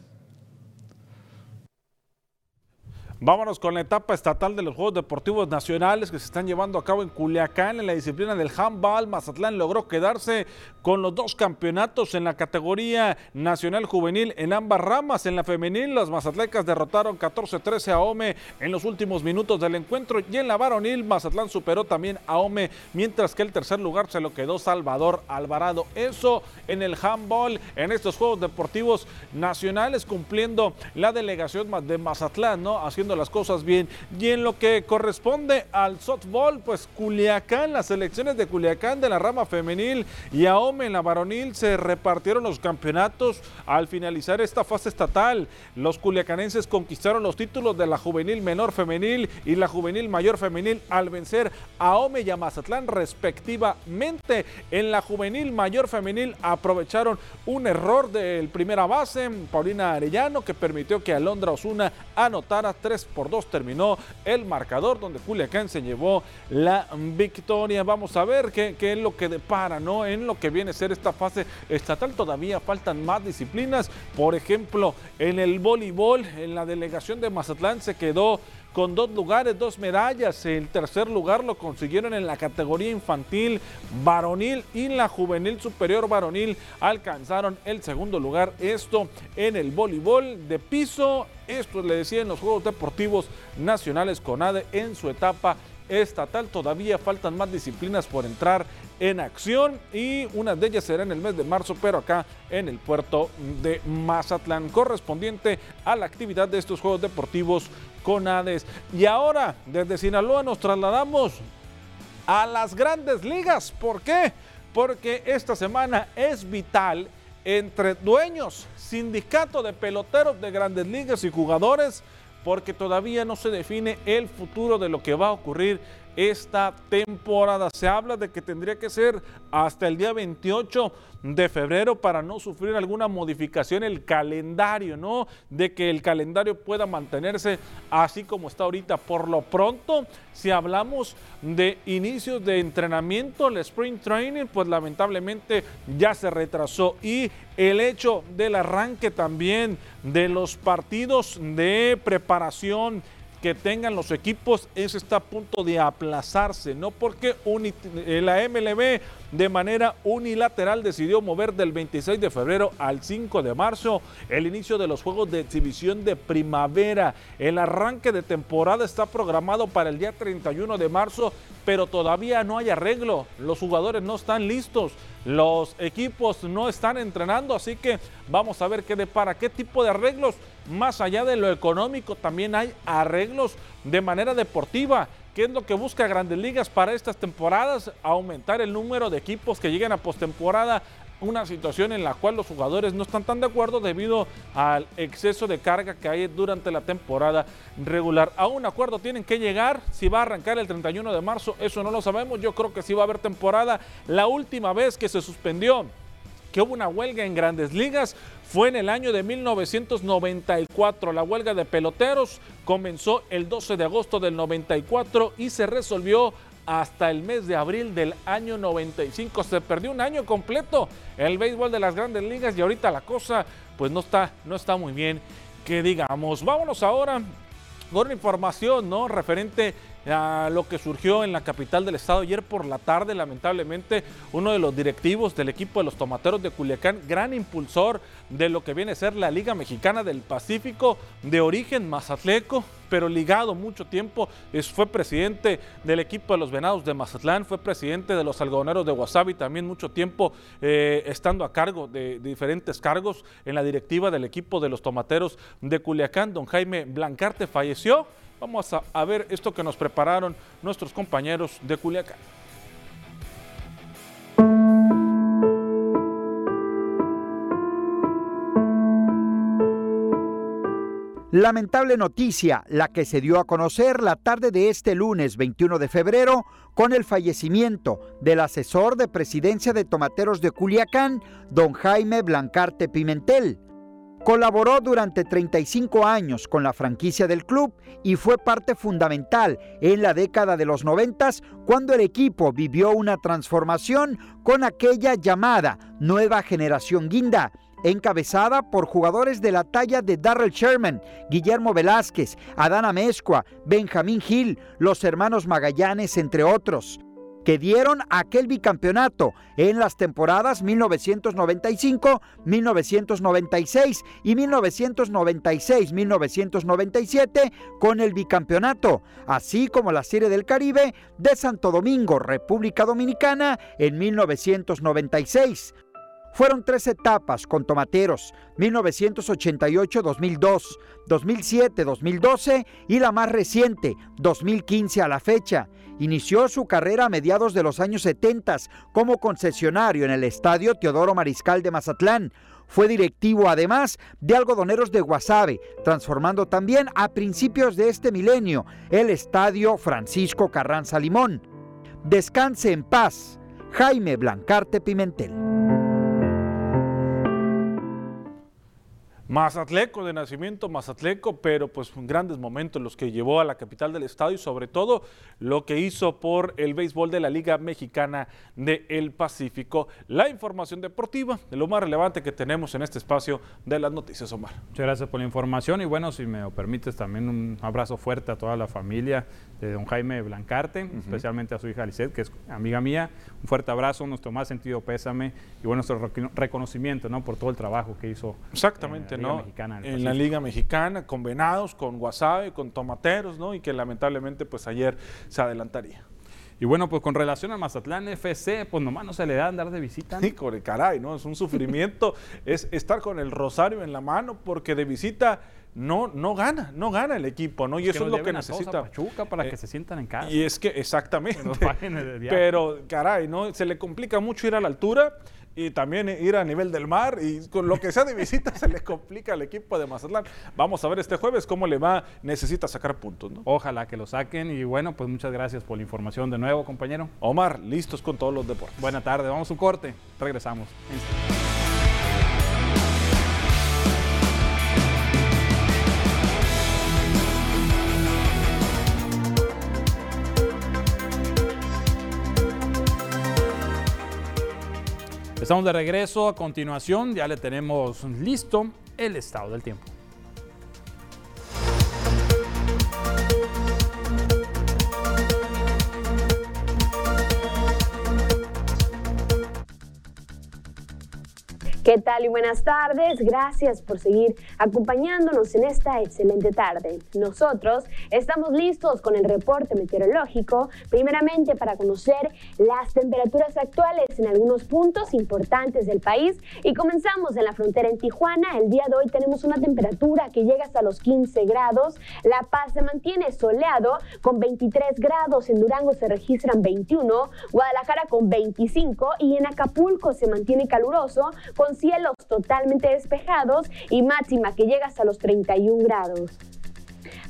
Vámonos con la etapa estatal de los Juegos Deportivos Nacionales que se están llevando a cabo en Culiacán en la disciplina del handball. Mazatlán logró quedarse con los dos campeonatos en la categoría nacional juvenil en ambas ramas. En la femenil, las mazatlecas derrotaron 14-13 a OME en los últimos minutos del encuentro y en la varonil, Mazatlán superó también a OME, mientras que el tercer lugar se lo quedó Salvador Alvarado. Eso en el handball, en estos Juegos Deportivos Nacionales, cumpliendo la delegación de Mazatlán, ¿no? Haciendo las cosas bien. Y en lo que corresponde al softball, pues Culiacán, las selecciones de Culiacán de la rama femenil y AOME en la varonil se repartieron los campeonatos al finalizar esta fase estatal. Los culiacanenses conquistaron los títulos de la juvenil menor femenil y la juvenil mayor femenil al vencer a OME y a Mazatlán respectivamente. En la juvenil mayor femenil aprovecharon un error del primera base, Paulina Arellano, que permitió que Alondra Osuna anotara tres por 2 terminó el marcador donde Culiacán se llevó la victoria. Vamos a ver qué, qué, es lo que depara, ¿no? En lo que viene a ser esta fase estatal todavía faltan más disciplinas. Por ejemplo, en el voleibol, en la delegación de Mazatlán se quedó con dos lugares, dos medallas. El tercer lugar lo consiguieron en la categoría infantil varonil y la juvenil superior varonil alcanzaron el segundo lugar. Esto en el voleibol de piso. Esto le decía en los Juegos Deportivos Nacionales CONADE en su etapa estatal. Todavía faltan más disciplinas por entrar en acción y una de ellas será en el mes de marzo, pero acá en el puerto de Mazatlán, correspondiente a la actividad de estos Juegos Deportivos Conades. Y ahora, desde Sinaloa nos trasladamos a las grandes ligas. ¿Por qué? Porque esta semana es vital entre dueños, sindicato de peloteros de grandes ligas y jugadores, porque todavía no se define el futuro de lo que va a ocurrir esta temporada. Se habla de que tendría que ser hasta el día 28 de febrero para no sufrir alguna modificación el calendario, ¿no? De que el calendario pueda mantenerse así como está ahorita. Por lo pronto, si hablamos de inicios de entrenamiento, el spring training, pues lamentablemente ya se retrasó y el hecho del arranque también de los partidos de preparación que tengan los equipos, eso está a punto de aplazarse, ¿no? Porque la MLB de manera unilateral decidió mover del 26 de febrero al 5 de marzo el inicio de los Juegos de Exhibición de Primavera. El arranque de temporada está programado para el día 31 de marzo, pero todavía no hay arreglo. Los jugadores no están listos, los equipos no están entrenando, así que vamos a ver qué depara, qué tipo de arreglos. Más allá de lo económico, también hay arreglos de manera deportiva. ¿Qué es lo que busca Grandes Ligas para estas temporadas? Aumentar el número de equipos que lleguen a postemporada. Una situación en la cual los jugadores no están tan de acuerdo debido al exceso de carga que hay durante la temporada regular. A un acuerdo tienen que llegar. Si va a arrancar el 31 de marzo, eso no lo sabemos. Yo creo que sí va a haber temporada. La última vez que se suspendió que hubo una huelga en grandes ligas fue en el año de 1994. La huelga de peloteros comenzó el 12 de agosto del 94 y se resolvió hasta el mes de abril del año 95. Se perdió un año completo el béisbol de las grandes ligas y ahorita la cosa pues no está, no está muy bien que digamos. Vámonos ahora con información ¿no? referente a lo que surgió en la capital del estado ayer por la tarde. Lamentablemente, uno de los directivos del equipo de los Tomateros de Culiacán, gran impulsor de lo que viene a ser la Liga Mexicana del Pacífico, de origen mazatleco, pero ligado mucho tiempo, fue presidente del equipo de los Venados de Mazatlán, fue presidente de los Algodoneros de Wasabi, también mucho tiempo eh, estando a cargo de, de diferentes cargos en la directiva del equipo de los Tomateros de Culiacán. Don Jaime Blancarte falleció Vamos a, ver esto que nos prepararon nuestros compañeros de Culiacán. Lamentable noticia, la que se dio a conocer la tarde de este lunes 21 de febrero con el fallecimiento del asesor de presidencia de Tomateros de Culiacán, don Jaime Blancarte Pimentel. Colaboró durante 35 años con la franquicia del club y fue parte fundamental en la década de los 90 cuando el equipo vivió una transformación con aquella llamada Nueva Generación Guinda, encabezada por jugadores de la talla de Darrell Sherman, Guillermo Velázquez, Adana Mezcua, Benjamín Gil, los hermanos Magallanes, entre otros que dieron aquel bicampeonato en las temporadas 1995, 1996 y 1996-1997 con el bicampeonato, así como la Serie del Caribe de Santo Domingo, República Dominicana en 1996. Fueron tres etapas con Tomateros, 1988-2002, 2007-2012 y la más reciente, 2015 a la fecha. Inició su carrera a mediados de los años 70 como concesionario en el Estadio Teodoro Mariscal de Mazatlán. Fue directivo además de algodoneros de Guasave, transformando también a principios de este milenio el Estadio Francisco Carranza Limón. Descanse en paz, Jaime Blancarte Pimentel. Mazatleco de nacimiento, Mazatleco, pero pues grandes momentos los que llevó a la capital del estado y sobre todo lo que hizo por el béisbol de la Liga Mexicana del Pacífico. La información deportiva de lo más relevante que tenemos en este espacio de las noticias, Omar. Muchas gracias por la información y bueno, si me lo permites también un abrazo fuerte a toda la familia de don Jaime Blancarte, especialmente a su hija Lisette, que es amiga mía. Un fuerte abrazo, nuestro más sentido pésame y bueno, nuestro reconocimiento ¿no? por todo el trabajo que hizo. Exactamente en la Liga Mexicana, con Venados, con Guasave, con Tomateros, ¿no? Y que lamentablemente pues ayer se adelantaría. Y bueno, pues con relación al Mazatlán FC, pues nomás no se le da andar de visita. Sí, caray, ¿no? Es un sufrimiento, (laughs) es estar con el rosario en la mano, porque de visita no, no gana, no gana el equipo, ¿no? Y eso es lo que necesita. Pachuca para que eh, se sientan en casa. Y es que, exactamente. (laughs) Pero, caray, ¿no? Se le complica mucho ir a la altura y también ir a nivel del mar y con lo que sea de visita (laughs) se le complica al equipo de Mazatlán. Vamos a ver este jueves cómo le va, necesita sacar puntos. ¿no? Ojalá que lo saquen y bueno, pues muchas gracias por la información de nuevo, compañero. Omar, listos con todos los deportes. Buena tarde, vamos a un corte, regresamos. Estamos de regreso. A continuación ya le tenemos listo el estado del tiempo. ¿Qué tal y buenas tardes? Gracias por seguir acompañándonos en esta excelente tarde. Nosotros estamos listos con el reporte meteorológico, primeramente para conocer las temperaturas actuales en algunos puntos importantes del país y comenzamos en la frontera en Tijuana. El día de hoy tenemos una temperatura que llega hasta los 15 grados. La Paz se mantiene soleado con 23 grados, en Durango se registran 21, Guadalajara con 25 y en Acapulco se mantiene caluroso con cielos totalmente despejados y máxima que llega hasta los 31 grados.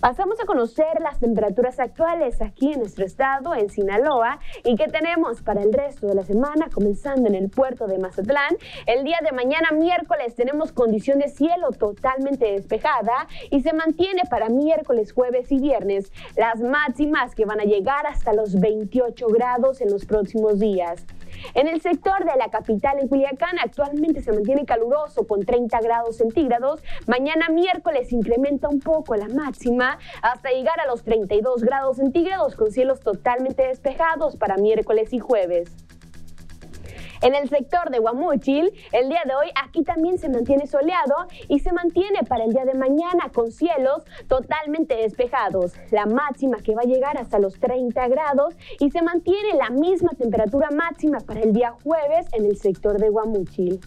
Pasamos a conocer las temperaturas actuales aquí en nuestro estado, en Sinaloa, y qué tenemos para el resto de la semana, comenzando en el puerto de Mazatlán. El día de mañana, miércoles, tenemos condición de cielo totalmente despejada y se mantiene para miércoles, jueves y viernes las máximas que van a llegar hasta los 28 grados en los próximos días. En el sector de la capital, en Culiacán, actualmente se mantiene caluroso con 30 grados centígrados. Mañana miércoles incrementa un poco la máxima hasta llegar a los 32 grados centígrados con cielos totalmente despejados para miércoles y jueves. En el sector de Guamúchil, el día de hoy aquí también se mantiene soleado y se mantiene para el día de mañana con cielos totalmente despejados. La máxima que va a llegar hasta los 30 grados y se mantiene la misma temperatura máxima para el día jueves en el sector de Guamúchil.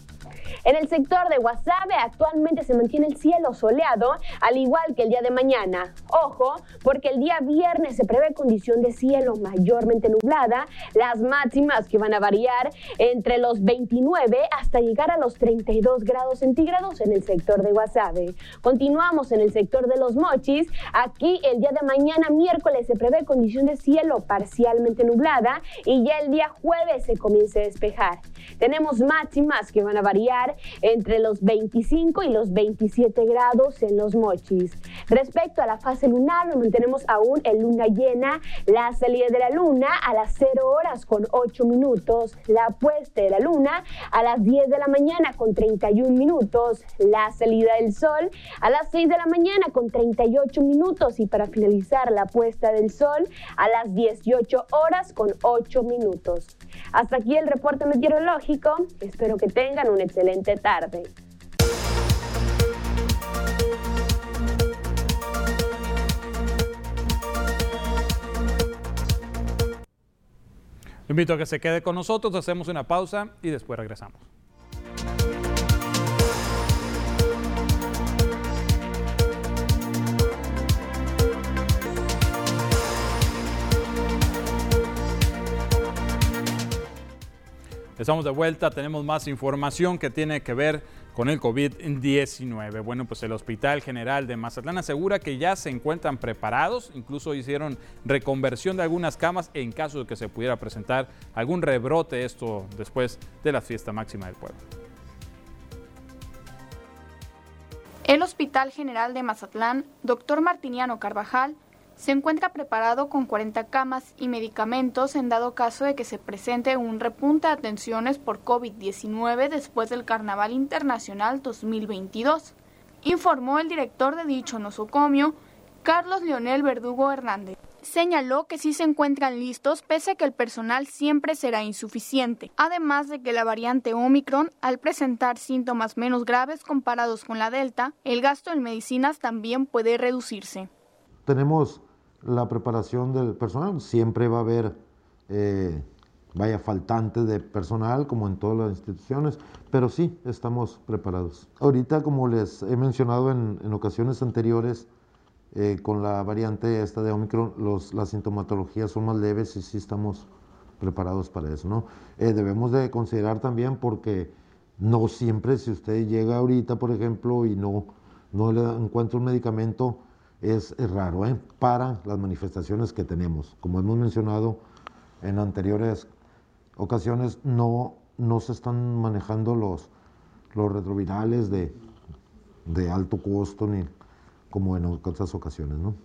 En el sector de Guasave actualmente se mantiene el cielo soleado, al igual que el día de mañana. Ojo, porque el día viernes se prevé condición de cielo mayormente nublada, las máximas que van a variar entre los 29 hasta llegar a los 32 grados centígrados en el sector de Guasave. Continuamos en el sector de los mochis. Aquí el día de mañana, miércoles, se prevé condición de cielo parcialmente nublada y ya el día jueves se comienza a despejar. Tenemos máximas que van a variar entre los 25 y los 27 grados en los mochis. Respecto a la fase lunar, nos mantenemos aún en luna llena, la salida de la luna a las 0 horas con 8 minutos, la puesta de la luna a las 10 de la mañana con 31 minutos, la salida del sol a las 6 de la mañana con 38 minutos y para finalizar la puesta del sol a las 18 horas con 8 minutos. Hasta aquí el reporte meteorológico. Espero que tengan una excelente tarde. invito a que se quede con nosotros, hacemos una pausa y después regresamos. Estamos de vuelta, tenemos más información que tiene que ver con el COVID-19. Bueno, pues el Hospital General de Mazatlán asegura que ya se encuentran preparados, incluso hicieron reconversión de algunas camas en caso de que se pudiera presentar algún rebrote, esto después de la fiesta máxima del pueblo. El Hospital General de Mazatlán, doctor Martiniano Carvajal, se encuentra preparado con 40 camas y medicamentos en dado caso de que se presente un repunte de atenciones por COVID-19 después del Carnaval Internacional 2022, informó el director de dicho nosocomio, Carlos Leonel Verdugo Hernández. Señaló que sí se encuentran listos pese a que el personal siempre será insuficiente, además de que la variante Omicron, al presentar síntomas menos graves comparados con la Delta, el gasto en medicinas también puede reducirse. Tenemos la preparación del personal. Siempre va a haber, eh, vaya, faltante de personal, como en todas las instituciones, pero sí, estamos preparados. Ahorita, como les he mencionado en, en ocasiones anteriores, eh, con la variante esta de Omicron, los, las sintomatologías son más leves y sí estamos preparados para eso, ¿no? Eh, debemos de considerar también porque no siempre, si usted llega ahorita, por ejemplo, y no, no le encuentra un medicamento, es, raro ¿eh? para las manifestaciones que tenemos. Como hemos mencionado en anteriores ocasiones, no, no se están manejando los, los retrovirales de, de alto costo ni como en otras ocasiones. ¿no?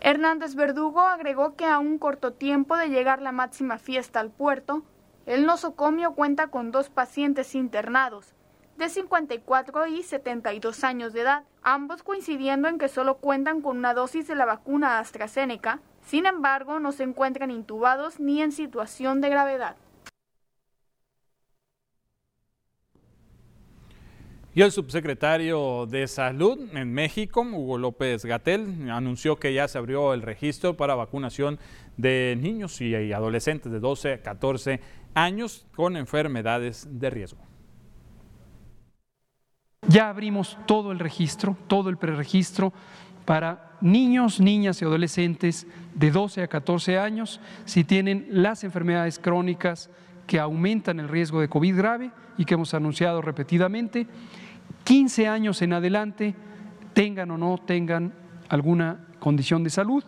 Hernández Verdugo agregó que a un corto tiempo de llegar la máxima fiesta al puerto, el nosocomio cuenta con dos pacientes internados, de 54 y 72 años de edad, ambos coincidiendo en que solo cuentan con una dosis de la vacuna AstraZeneca, sin embargo no se encuentran intubados ni en situación de gravedad. Y el subsecretario de Salud en México, Hugo López Gatel, anunció que ya se abrió el registro para vacunación de niños y adolescentes de 12 a 14 años con enfermedades de riesgo. Ya abrimos todo el registro, todo el preregistro para niños, niñas y adolescentes de 12 a 14 años si tienen las enfermedades crónicas que aumentan el riesgo de COVID grave y que hemos anunciado repetidamente 15 años en adelante, tengan o no tengan alguna condición de salud,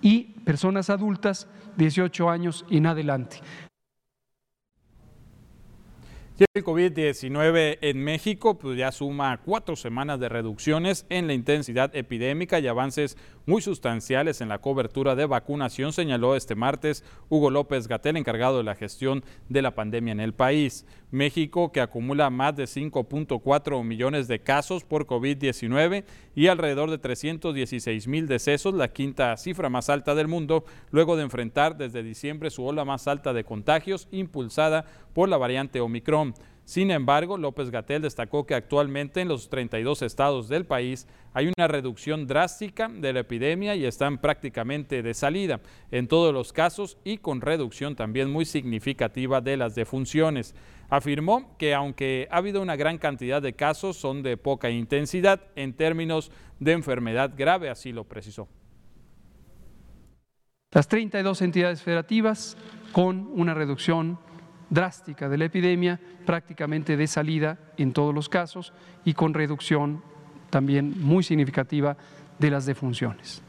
y personas adultas 18 años en adelante. El COVID-19 en México pues ya suma cuatro semanas de reducciones en la intensidad epidémica y avances muy sustanciales en la cobertura de vacunación, señaló este martes Hugo López Gatel, encargado de la gestión de la pandemia en el país. México, que acumula más de 5.4 millones de casos por COVID-19 y alrededor de 316 mil decesos, la quinta cifra más alta del mundo, luego de enfrentar desde diciembre su ola más alta de contagios impulsada por la variante Omicron. Sin embargo, López Gatel destacó que actualmente en los 32 estados del país hay una reducción drástica de la epidemia y están prácticamente de salida en todos los casos y con reducción también muy significativa de las defunciones. Afirmó que aunque ha habido una gran cantidad de casos, son de poca intensidad en términos de enfermedad grave, así lo precisó. Las 32 entidades federativas con una reducción drástica de la epidemia, prácticamente de salida en todos los casos y con reducción también muy significativa de las defunciones.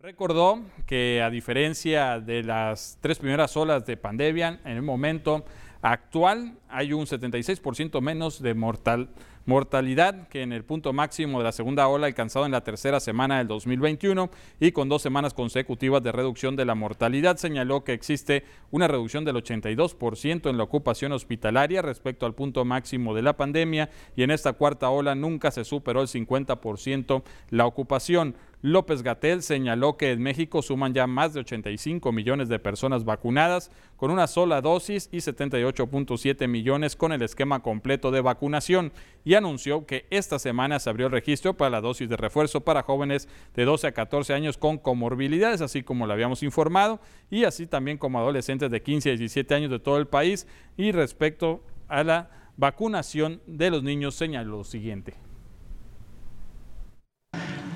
Recordó que a diferencia de las tres primeras olas de pandemia, en el momento actual hay un 76% menos de mortal mortalidad que en el punto máximo de la segunda ola alcanzado en la tercera semana del 2021 y con dos semanas consecutivas de reducción de la mortalidad, señaló que existe una reducción del 82% en la ocupación hospitalaria respecto al punto máximo de la pandemia y en esta cuarta ola nunca se superó el 50% la ocupación. López Gatel señaló que en México suman ya más de 85 millones de personas vacunadas con una sola dosis y 78.7 millones con el esquema completo de vacunación y anunció que esta semana se abrió el registro para la dosis de refuerzo para jóvenes de 12 a 14 años con comorbilidades, así como lo habíamos informado, y así también como adolescentes de 15 a 17 años de todo el país. Y respecto a la vacunación de los niños, señaló lo siguiente.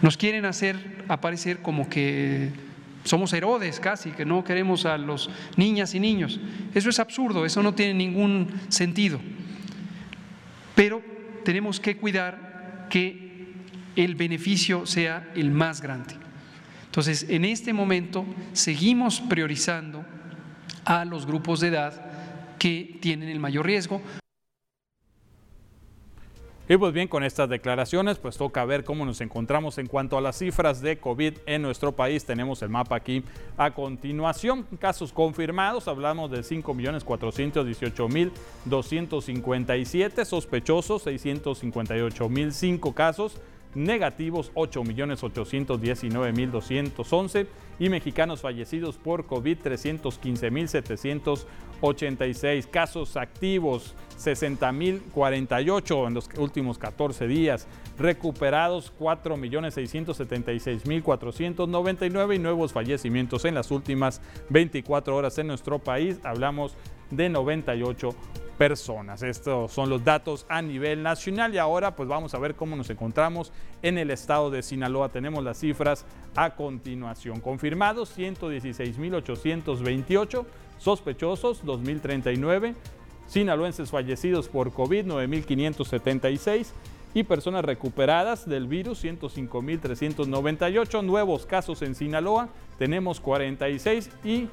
Nos quieren hacer aparecer como que somos Herodes casi, que no queremos a los niñas y niños. Eso es absurdo, eso no tiene ningún sentido. Pero tenemos que cuidar que el beneficio sea el más grande. Entonces, en este momento seguimos priorizando a los grupos de edad que tienen el mayor riesgo. Y pues bien, con estas declaraciones, pues toca ver cómo nos encontramos en cuanto a las cifras de COVID en nuestro país. Tenemos el mapa aquí a continuación. Casos confirmados, hablamos de 5.418.257, sospechosos 658.005 casos negativos 8.819.211 y mexicanos fallecidos por COVID 315.786 casos activos 60.048 en los últimos 14 días. Recuperados 4.676.499 y nuevos fallecimientos en las últimas 24 horas en nuestro país. Hablamos de 98 personas. Estos son los datos a nivel nacional y ahora pues vamos a ver cómo nos encontramos en el estado de Sinaloa. Tenemos las cifras a continuación. Confirmados 116.828, sospechosos 2.039, sinaloenses fallecidos por COVID 9.576 y personas recuperadas del virus 105.398, nuevos casos en Sinaloa tenemos 46 y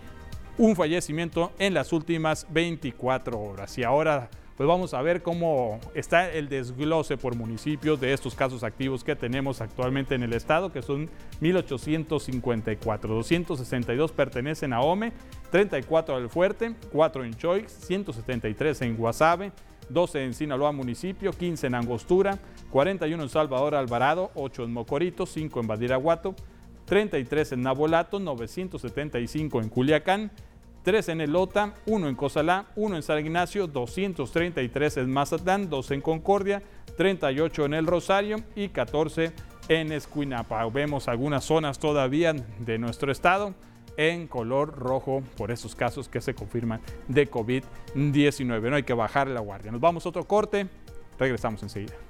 un fallecimiento en las últimas 24 horas. Y ahora pues vamos a ver cómo está el desglose por municipios de estos casos activos que tenemos actualmente en el estado, que son 1854. 262 pertenecen a OME, 34 al Fuerte, 4 en Choix, 173 en Guasave, 12 en Sinaloa municipio, 15 en Angostura, 41 en Salvador Alvarado, 8 en Mocorito, 5 en Badiraguato, 33 en Nabolato, 975 en Culiacán, 3 en Elota, 1 en Cozalá, 1 en San Ignacio, 233 en Mazatlán, 2 en Concordia, 38 en El Rosario y 14 en Escuinapa. Vemos algunas zonas todavía de nuestro estado en color rojo por esos casos que se confirman de COVID-19. No hay que bajar la guardia. Nos vamos a otro corte, regresamos enseguida.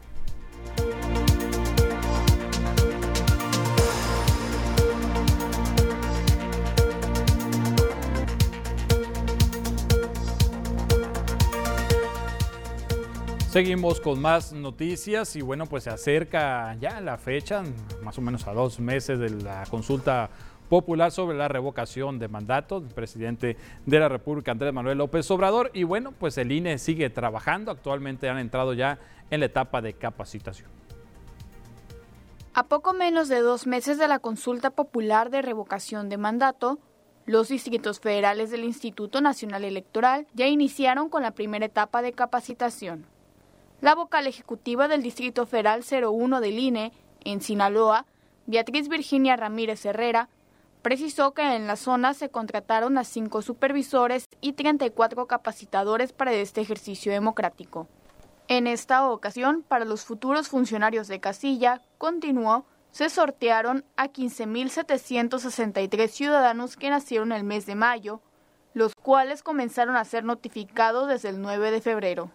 Seguimos con más noticias y bueno, pues se acerca ya la fecha, más o menos a dos meses de la consulta popular sobre la revocación de mandato del presidente de la República, Andrés Manuel López Obrador. Y bueno, pues el INE sigue trabajando, actualmente han entrado ya en la etapa de capacitación. A poco menos de dos meses de la consulta popular de revocación de mandato, los distritos federales del Instituto Nacional Electoral ya iniciaron con la primera etapa de capacitación. La vocal ejecutiva del Distrito Federal 01 del INE, en Sinaloa, Beatriz Virginia Ramírez Herrera, precisó que en la zona se contrataron a cinco supervisores y 34 capacitadores para este ejercicio democrático. En esta ocasión, para los futuros funcionarios de casilla, continuó, se sortearon a 15.763 ciudadanos que nacieron el mes de mayo, los cuales comenzaron a ser notificados desde el 9 de febrero.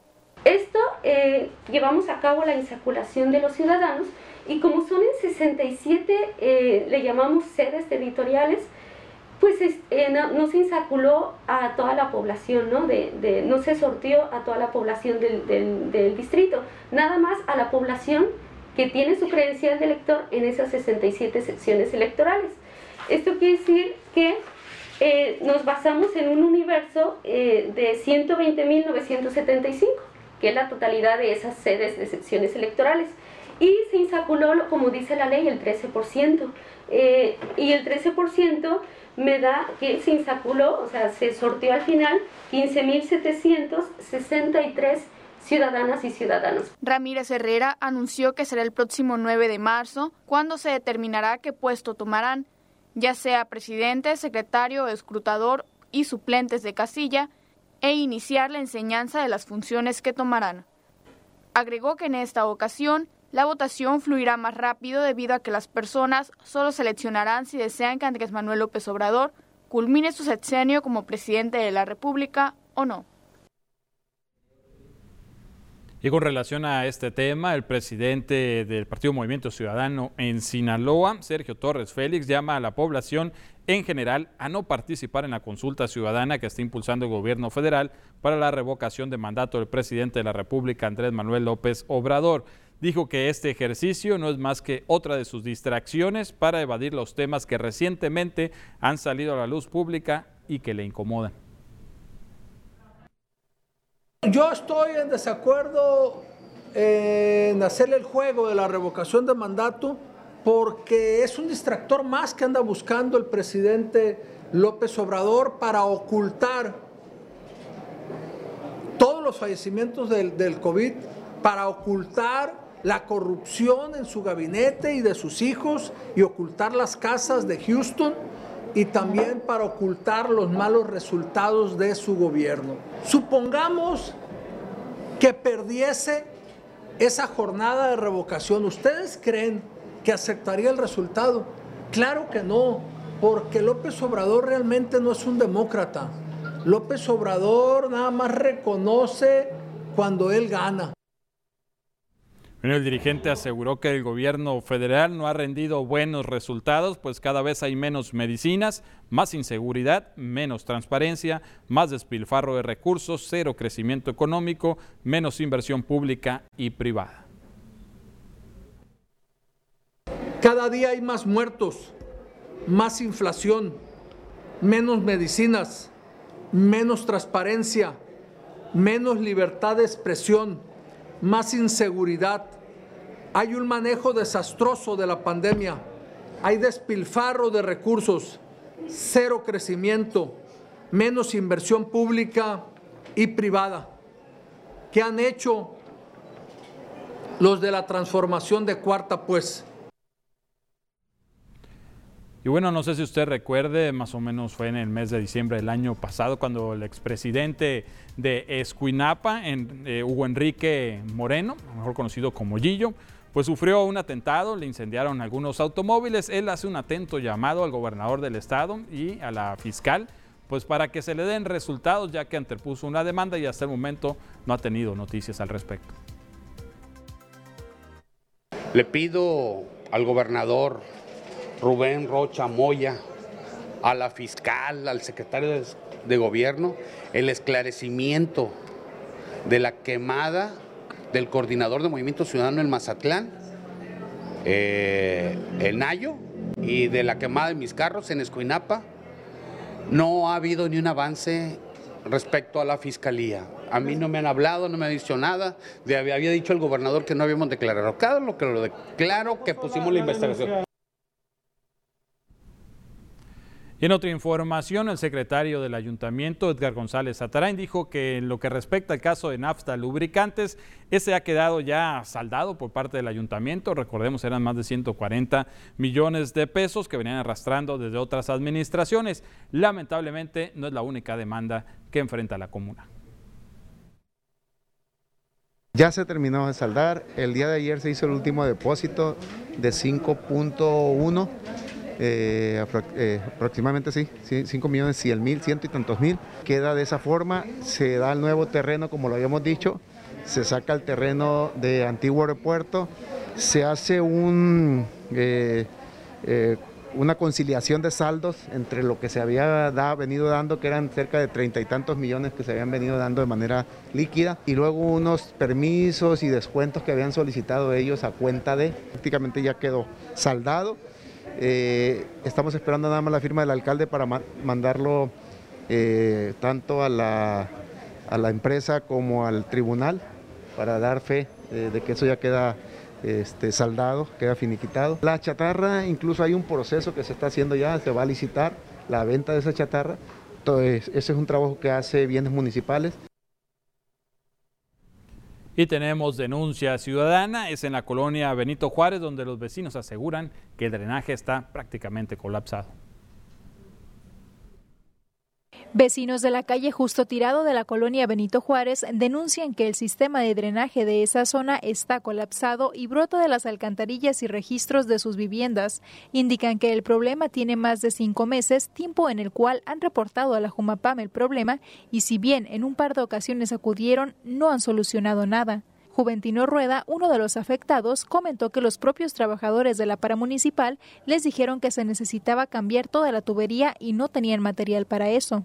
Eh, llevamos a cabo la insaculación de los ciudadanos y como son en 67, eh, le llamamos sedes territoriales, pues eh, no, se insaculó a toda la población, ¿no? De, no se sortió a toda la población del, distrito, nada más a la población que tiene su credencial de elector en esas 67 secciones electorales. Esto quiere decir que nos basamos en un universo de 120.975 que es la totalidad de esas sedes de secciones electorales. Y se insaculó, como dice la ley, el 13%. Eh, y el 13% me da que se insaculó, o sea, se sortió al final 15.763 ciudadanas y ciudadanos. Ramírez Herrera anunció que será el próximo 9 de marzo cuando se determinará qué puesto tomarán, ya sea presidente, secretario, escrutador y suplentes de casilla, e iniciar la enseñanza de las funciones que tomarán. Agregó que en esta ocasión la votación fluirá más rápido debido a que las personas solo seleccionarán si desean que Andrés Manuel López Obrador culmine su sexenio como presidente de la República o no. Y con relación a este tema, el presidente del Partido Movimiento Ciudadano en Sinaloa, Sergio Torres Félix, llama a la población en general a no participar en la consulta ciudadana que está impulsando el gobierno federal para la revocación de mandato del presidente de la República, Andrés Manuel López Obrador. Dijo que este ejercicio no es más que otra de sus distracciones para evadir los temas que recientemente han salido a la luz pública y que le incomodan. Yo estoy en desacuerdo en hacerle el juego de la revocación de mandato porque es un distractor más que anda buscando el presidente López Obrador para ocultar todos los fallecimientos del, del, COVID, para ocultar la corrupción en su gabinete y de sus hijos y ocultar las casas de Houston y también para ocultar los malos resultados de su gobierno. Supongamos que perdiese esa jornada de revocación. ¿Ustedes creen que aceptaría el resultado? Claro que no, porque López Obrador realmente no es un demócrata. López Obrador nada más reconoce cuando él gana el dirigente aseguró que el gobierno federal no ha rendido buenos resultados, pues cada vez hay menos medicinas, más inseguridad, menos transparencia, más despilfarro de recursos, cero crecimiento económico, menos inversión pública y privada. Cada día hay más muertos, más inflación, menos medicinas, menos transparencia, menos libertad de expresión más inseguridad, hay un manejo desastroso de la pandemia, hay despilfarro de recursos, cero crecimiento, menos inversión pública y privada. ¿Qué han hecho los de la transformación de cuarta, pues? Y bueno, no sé si usted recuerde, más o menos fue en el mes de diciembre del año pasado, cuando el expresidente de Escuinapa, eh, Hugo Enrique Moreno, mejor conocido como Gillo, pues sufrió un atentado, le incendiaron algunos automóviles. Él hace un atento llamado al gobernador del estado y a la fiscal, pues para que se le den resultados, ya que interpuso una demanda y hasta el momento no ha tenido noticias al respecto. Le pido al gobernador Rubén Rocha Moya, a la fiscal, al secretario de, gobierno, el esclarecimiento de la quemada del coordinador de Movimiento Ciudadano en Mazatlán, eh, el Nayo, y de la quemada de mis carros en Escuinapa. No ha habido ni un avance respecto a la fiscalía. A mí no me han hablado, no me han dicho nada. De, había dicho el gobernador que no habíamos declarado. Claro, lo que lo declaro que pusimos la investigación. Y en otra información, el secretario del ayuntamiento, Edgar González Atarain, dijo que en lo que respecta al caso de Nafta Lubricantes, ese ha quedado ya saldado por parte del ayuntamiento. Recordemos, eran más de 140 millones de pesos que venían arrastrando desde otras administraciones. Lamentablemente, no es la única demanda que enfrenta la comuna. Ya se terminó de saldar. El día de ayer se hizo el último depósito de 5.1 eh, eh, aproximadamente sí, 5 millones 100 mil, ciento y tantos mil. Queda de esa forma, se da el nuevo terreno, como lo habíamos dicho, se saca el terreno de antiguo aeropuerto, se hace un, eh, una conciliación de saldos entre lo que se había venido dando, que eran cerca de treinta y tantos millones que se habían venido dando de manera líquida, y luego unos permisos y descuentos que habían solicitado ellos a cuenta de, prácticamente ya quedó saldado eh, estamos esperando nada más la firma del alcalde para mandarlo eh, tanto a la, a la, empresa como al tribunal para dar fe eh, de que eso ya queda este, saldado, queda finiquitado. La chatarra, incluso hay un proceso que se está haciendo ya, se va a licitar la venta de esa chatarra. Entonces, ese es un trabajo que hace bienes municipales. Y tenemos denuncia ciudadana, es en la colonia Benito Juárez, donde los vecinos aseguran que el drenaje está prácticamente colapsado. Vecinos de la calle Justo Tirado de la colonia Benito Juárez denuncian que el sistema de drenaje de esa zona está colapsado y brota de las alcantarillas y registros de sus viviendas. Indican que el problema tiene más de cinco meses, tiempo en el cual han reportado a la Jumapam el problema y si bien en un par de ocasiones acudieron, no han solucionado nada. Juventino Rueda, uno de los afectados, comentó que los propios trabajadores de la paramunicipal les dijeron que se necesitaba cambiar toda la tubería y no tenían material para eso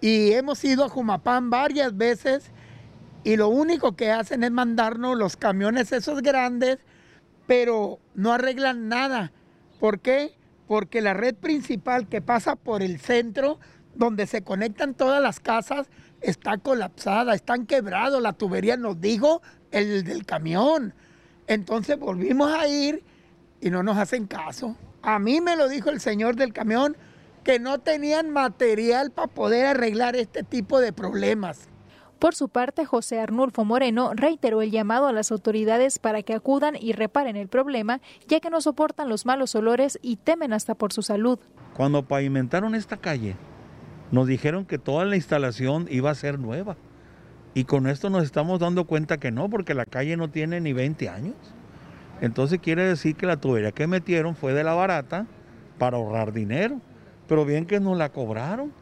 y hemos ido a Jumapán varias veces y lo único que hacen es mandarnos los camiones esos grandes, pero no arreglan nada. ¿Por qué? Porque la red principal que pasa por el centro, donde se conectan todas las casas, está colapsada, están quebrados, la tubería nos dijo el del camión. Entonces volvimos a ir y no nos hacen caso. A mí me lo dijo el señor del camión, que no tenían material para poder arreglar este tipo de problemas. Por su parte, José Arnulfo Moreno reiteró el llamado a las autoridades para que acudan y reparen el problema, ya que no soportan los malos olores y temen hasta por su salud. Cuando pavimentaron esta calle, nos dijeron que toda la instalación iba a ser nueva. Y con esto nos estamos dando cuenta que no, porque la calle no tiene ni 20 años. Entonces quiere decir que la tubería que metieron fue de la barata para ahorrar dinero pero bien que nos la cobraron,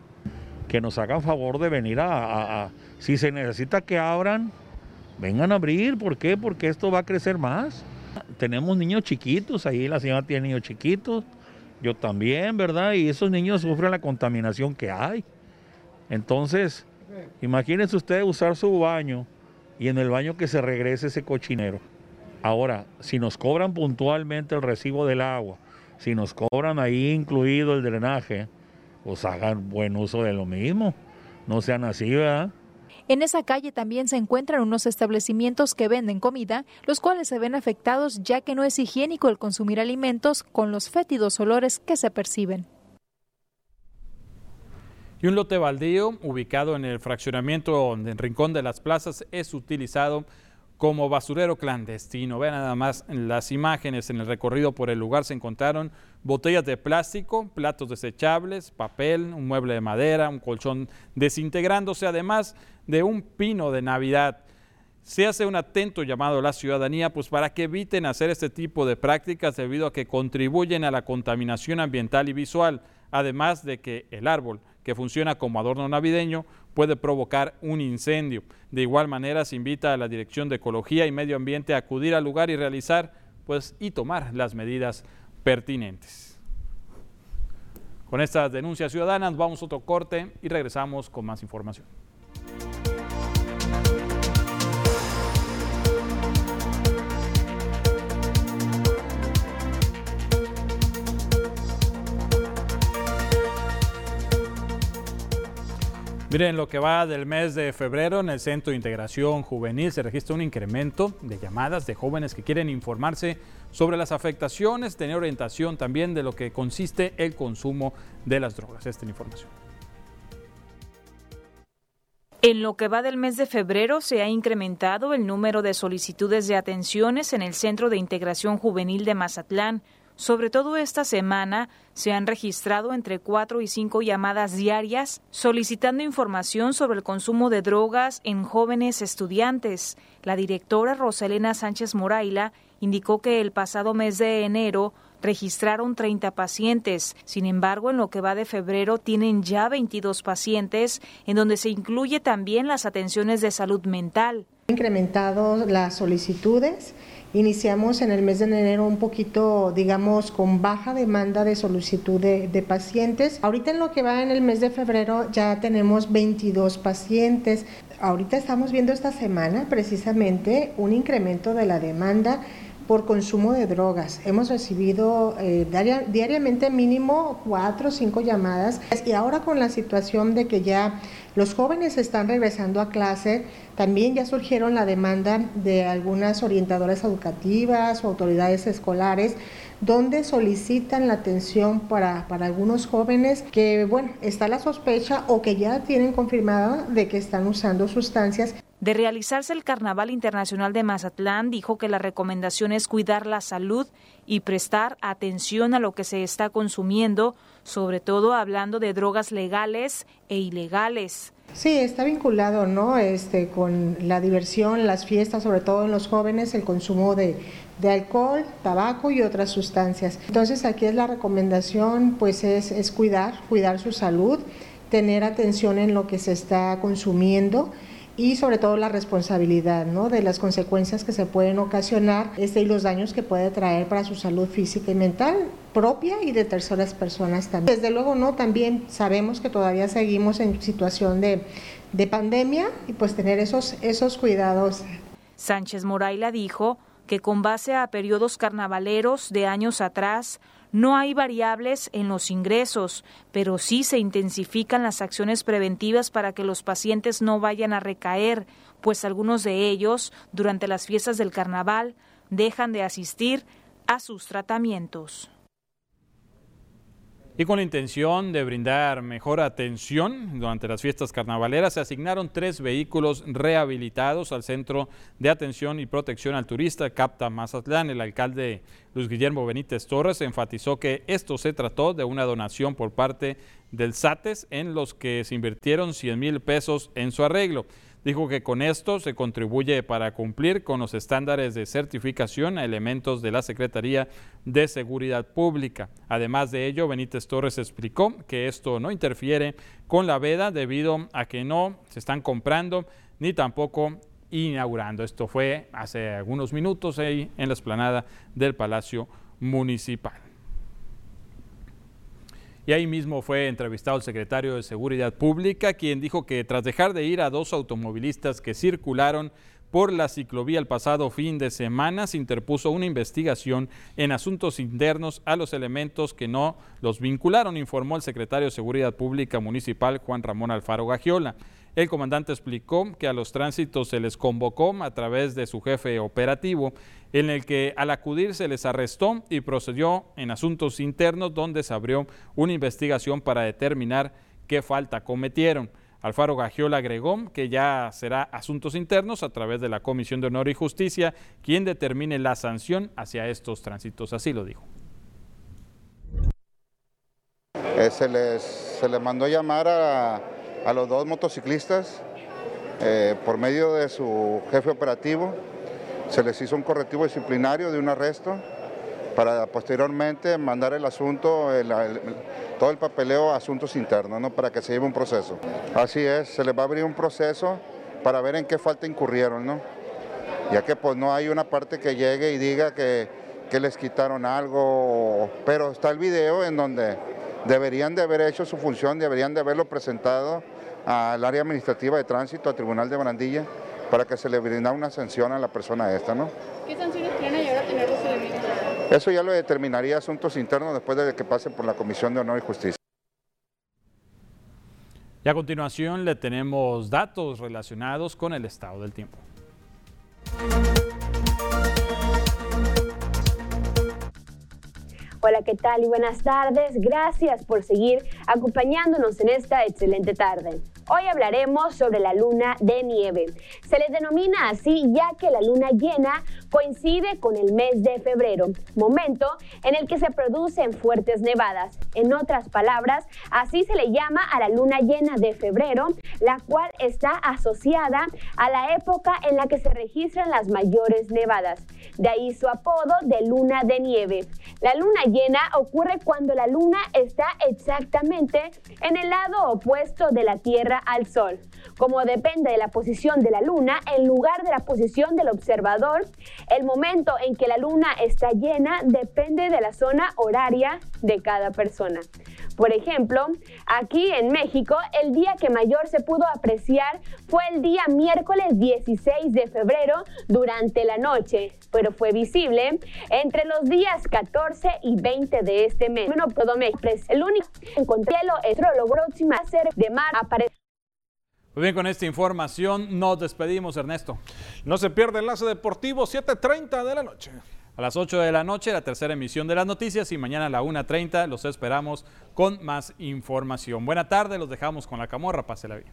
que nos hagan favor de venir a, si se necesita que abran, vengan a abrir, ¿por qué? Porque esto va a crecer más. Tenemos niños chiquitos, ahí la señora tiene niños chiquitos, yo también, ¿verdad? Y esos niños sufren la contaminación que hay. Entonces, imagínense ustedes usar su baño y en el baño que se regrese ese cochinero. Ahora, si nos cobran puntualmente el recibo del agua, si nos cobran ahí incluido el drenaje, pues hagan buen uso de lo mismo. No sean así, ¿verdad? En esa calle también se encuentran unos establecimientos que venden comida, los cuales se ven afectados ya que no es higiénico el consumir alimentos con los fétidos olores que se perciben. Y un lote baldío ubicado en el fraccionamiento en Rincón de las Plazas es utilizado como basurero clandestino. Vean nada más las imágenes. En el recorrido por el lugar se encontraron botellas de plástico, platos desechables, papel, un mueble de madera, un colchón desintegrándose, además de un pino de Navidad. Se hace un atento llamado a la ciudadanía pues para que eviten hacer este tipo de prácticas debido a que contribuyen a la contaminación ambiental y visual, además de que el árbol que funciona como adorno navideño puede provocar un incendio. De igual manera se invita a la Dirección de Ecología y Medio Ambiente a acudir al lugar y realizar pues y tomar las medidas pertinentes. Con estas denuncias ciudadanas vamos a otro corte y regresamos con más información. Miren, lo que va del mes de febrero en el Centro de Integración Juvenil se registra un incremento de llamadas de jóvenes que quieren informarse sobre las afectaciones, tener orientación también de lo que consiste el consumo de las drogas. Esta es la información. En lo que va del mes de febrero se ha incrementado el número de solicitudes de atenciones en el Centro de Integración Juvenil de Mazatlán. Sobre todo esta semana se han registrado entre cuatro y cinco llamadas diarias solicitando información sobre el consumo de drogas en jóvenes estudiantes. La directora Roselena Sánchez Moraila indicó que el pasado mes de enero registraron 30 pacientes. Sin embargo, en lo que va de febrero tienen ya 22 pacientes, en donde se incluye también las atenciones de salud mental. Incrementado las solicitudes Iniciamos en el mes de enero un poquito, digamos, con baja demanda de solicitud de, pacientes. Ahorita en lo que va en el mes de febrero ya tenemos 22 pacientes. Ahorita estamos viendo esta semana precisamente un incremento de la demanda por consumo de drogas. Hemos recibido eh, diariamente mínimo cuatro o cinco llamadas y ahora con la situación de que ya los jóvenes están regresando a clase, también ya surgieron la demanda de algunas orientadoras educativas o autoridades escolares donde solicitan la atención para, para algunos jóvenes que, bueno, está la sospecha o que ya tienen confirmada de que están usando sustancias. De realizarse el Carnaval Internacional de Mazatlán, dijo que la recomendación es cuidar la salud y prestar atención a lo que se está consumiendo, sobre todo hablando de drogas legales e ilegales. Sí, está vinculado, ¿no? Este, con la diversión, las fiestas, sobre todo en los jóvenes, el consumo de, de alcohol, tabaco y otras sustancias. Entonces aquí es la recomendación, pues es, es cuidar, cuidar su salud, tener atención en lo que se está consumiendo y sobre todo la responsabilidad ¿no? de las consecuencias que se pueden ocasionar este, y los daños que puede traer para su salud física y mental propia y de terceras personas también. Desde luego no, también sabemos que todavía seguimos en situación de, de pandemia y pues tener esos, esos cuidados. Sánchez Moraila dijo que con base a periodos carnavaleros de años atrás, no hay variables en los ingresos, pero sí se intensifican las acciones preventivas para que los pacientes no vayan a recaer, pues algunos de ellos, durante las fiestas del carnaval, dejan de asistir a sus tratamientos. Y con la intención de brindar mejor atención durante las fiestas carnavaleras, se asignaron tres vehículos rehabilitados al Centro de Atención y Protección al Turista Capta Mazatlán. El alcalde Luis Guillermo Benítez Torres enfatizó que esto se trató de una donación por parte del SATES en los que se invirtieron 100 mil pesos en su arreglo. Dijo que con esto se contribuye para cumplir con los estándares de certificación a elementos de la Secretaría de Seguridad Pública. Además de ello, Benítez Torres explicó que esto no interfiere con la veda debido a que no se están comprando ni tampoco inaugurando. Esto fue hace algunos minutos ahí en la esplanada del Palacio Municipal. Y ahí mismo fue entrevistado el secretario de Seguridad Pública, quien dijo que tras dejar de ir a dos automovilistas que circularon por la ciclovía el pasado fin de semana, se interpuso una investigación en asuntos internos a los elementos que no los vincularon, informó el secretario de Seguridad Pública Municipal Juan Ramón Alfaro Gagiola. El comandante explicó que a los tránsitos se les convocó a través de su jefe operativo, en el que al acudir se les arrestó y procedió en asuntos internos donde se abrió una investigación para determinar qué falta cometieron. Alfaro Gagiola agregó que ya será Asuntos Internos a través de la Comisión de Honor y Justicia quien determine la sanción hacia estos tránsitos. Así lo dijo. Eh, se, les, se les mandó llamar a, a los dos motociclistas eh, por medio de su jefe operativo. Se les hizo un correctivo disciplinario de un arresto para posteriormente mandar el asunto, todo el papeleo a asuntos internos, ¿no? para que se lleve un proceso. Así es, se les va a abrir un proceso para ver en qué falta incurrieron, ¿no? ya que pues no hay una parte que llegue y diga que, que les quitaron algo, pero está el video en donde deberían de haber hecho su función, deberían de haberlo presentado al área administrativa de tránsito, al Tribunal de Barandilla, para que se le brindara una sanción a la persona esta, ¿no? ¿Qué sanciones quieren ayudar a tener los elementos? Eso ya lo determinaría Asuntos Internos después de que pase por la Comisión de Honor y Justicia. Y a continuación le tenemos datos relacionados con el estado del tiempo. Hola, ¿qué tal? Y buenas tardes. Gracias por seguir acompañándonos en esta excelente tarde. Hoy hablaremos sobre la luna de nieve. Se les denomina así ya que la luna llena coincide con el mes de febrero, momento en el que se producen fuertes nevadas. En otras palabras, así se le llama a la luna llena de febrero, la cual está asociada a la época en la que se registran las mayores nevadas. De ahí su apodo de luna de nieve. La luna llena ocurre cuando la luna está exactamente en el lado opuesto de la Tierra al Sol. Como depende de la posición de la luna, en lugar de la posición del observador, el momento en que la luna está llena depende de la zona horaria de cada persona. Por ejemplo, aquí en México, el día que mayor se pudo apreciar fue el día miércoles 16 de febrero durante la noche, pero fue visible entre los días 14 y 20 de este mes. Bueno, todo México, el único encontré lo próximo a ser de mar aparece. Muy bien, con esta información nos despedimos, Ernesto. No se pierde enlace deportivo, 7.30 de la noche. A las 8 de la noche, la tercera emisión de las noticias y mañana a la 1.30 los esperamos con más información. Buena tarde, los dejamos con la camorra, pásela bien.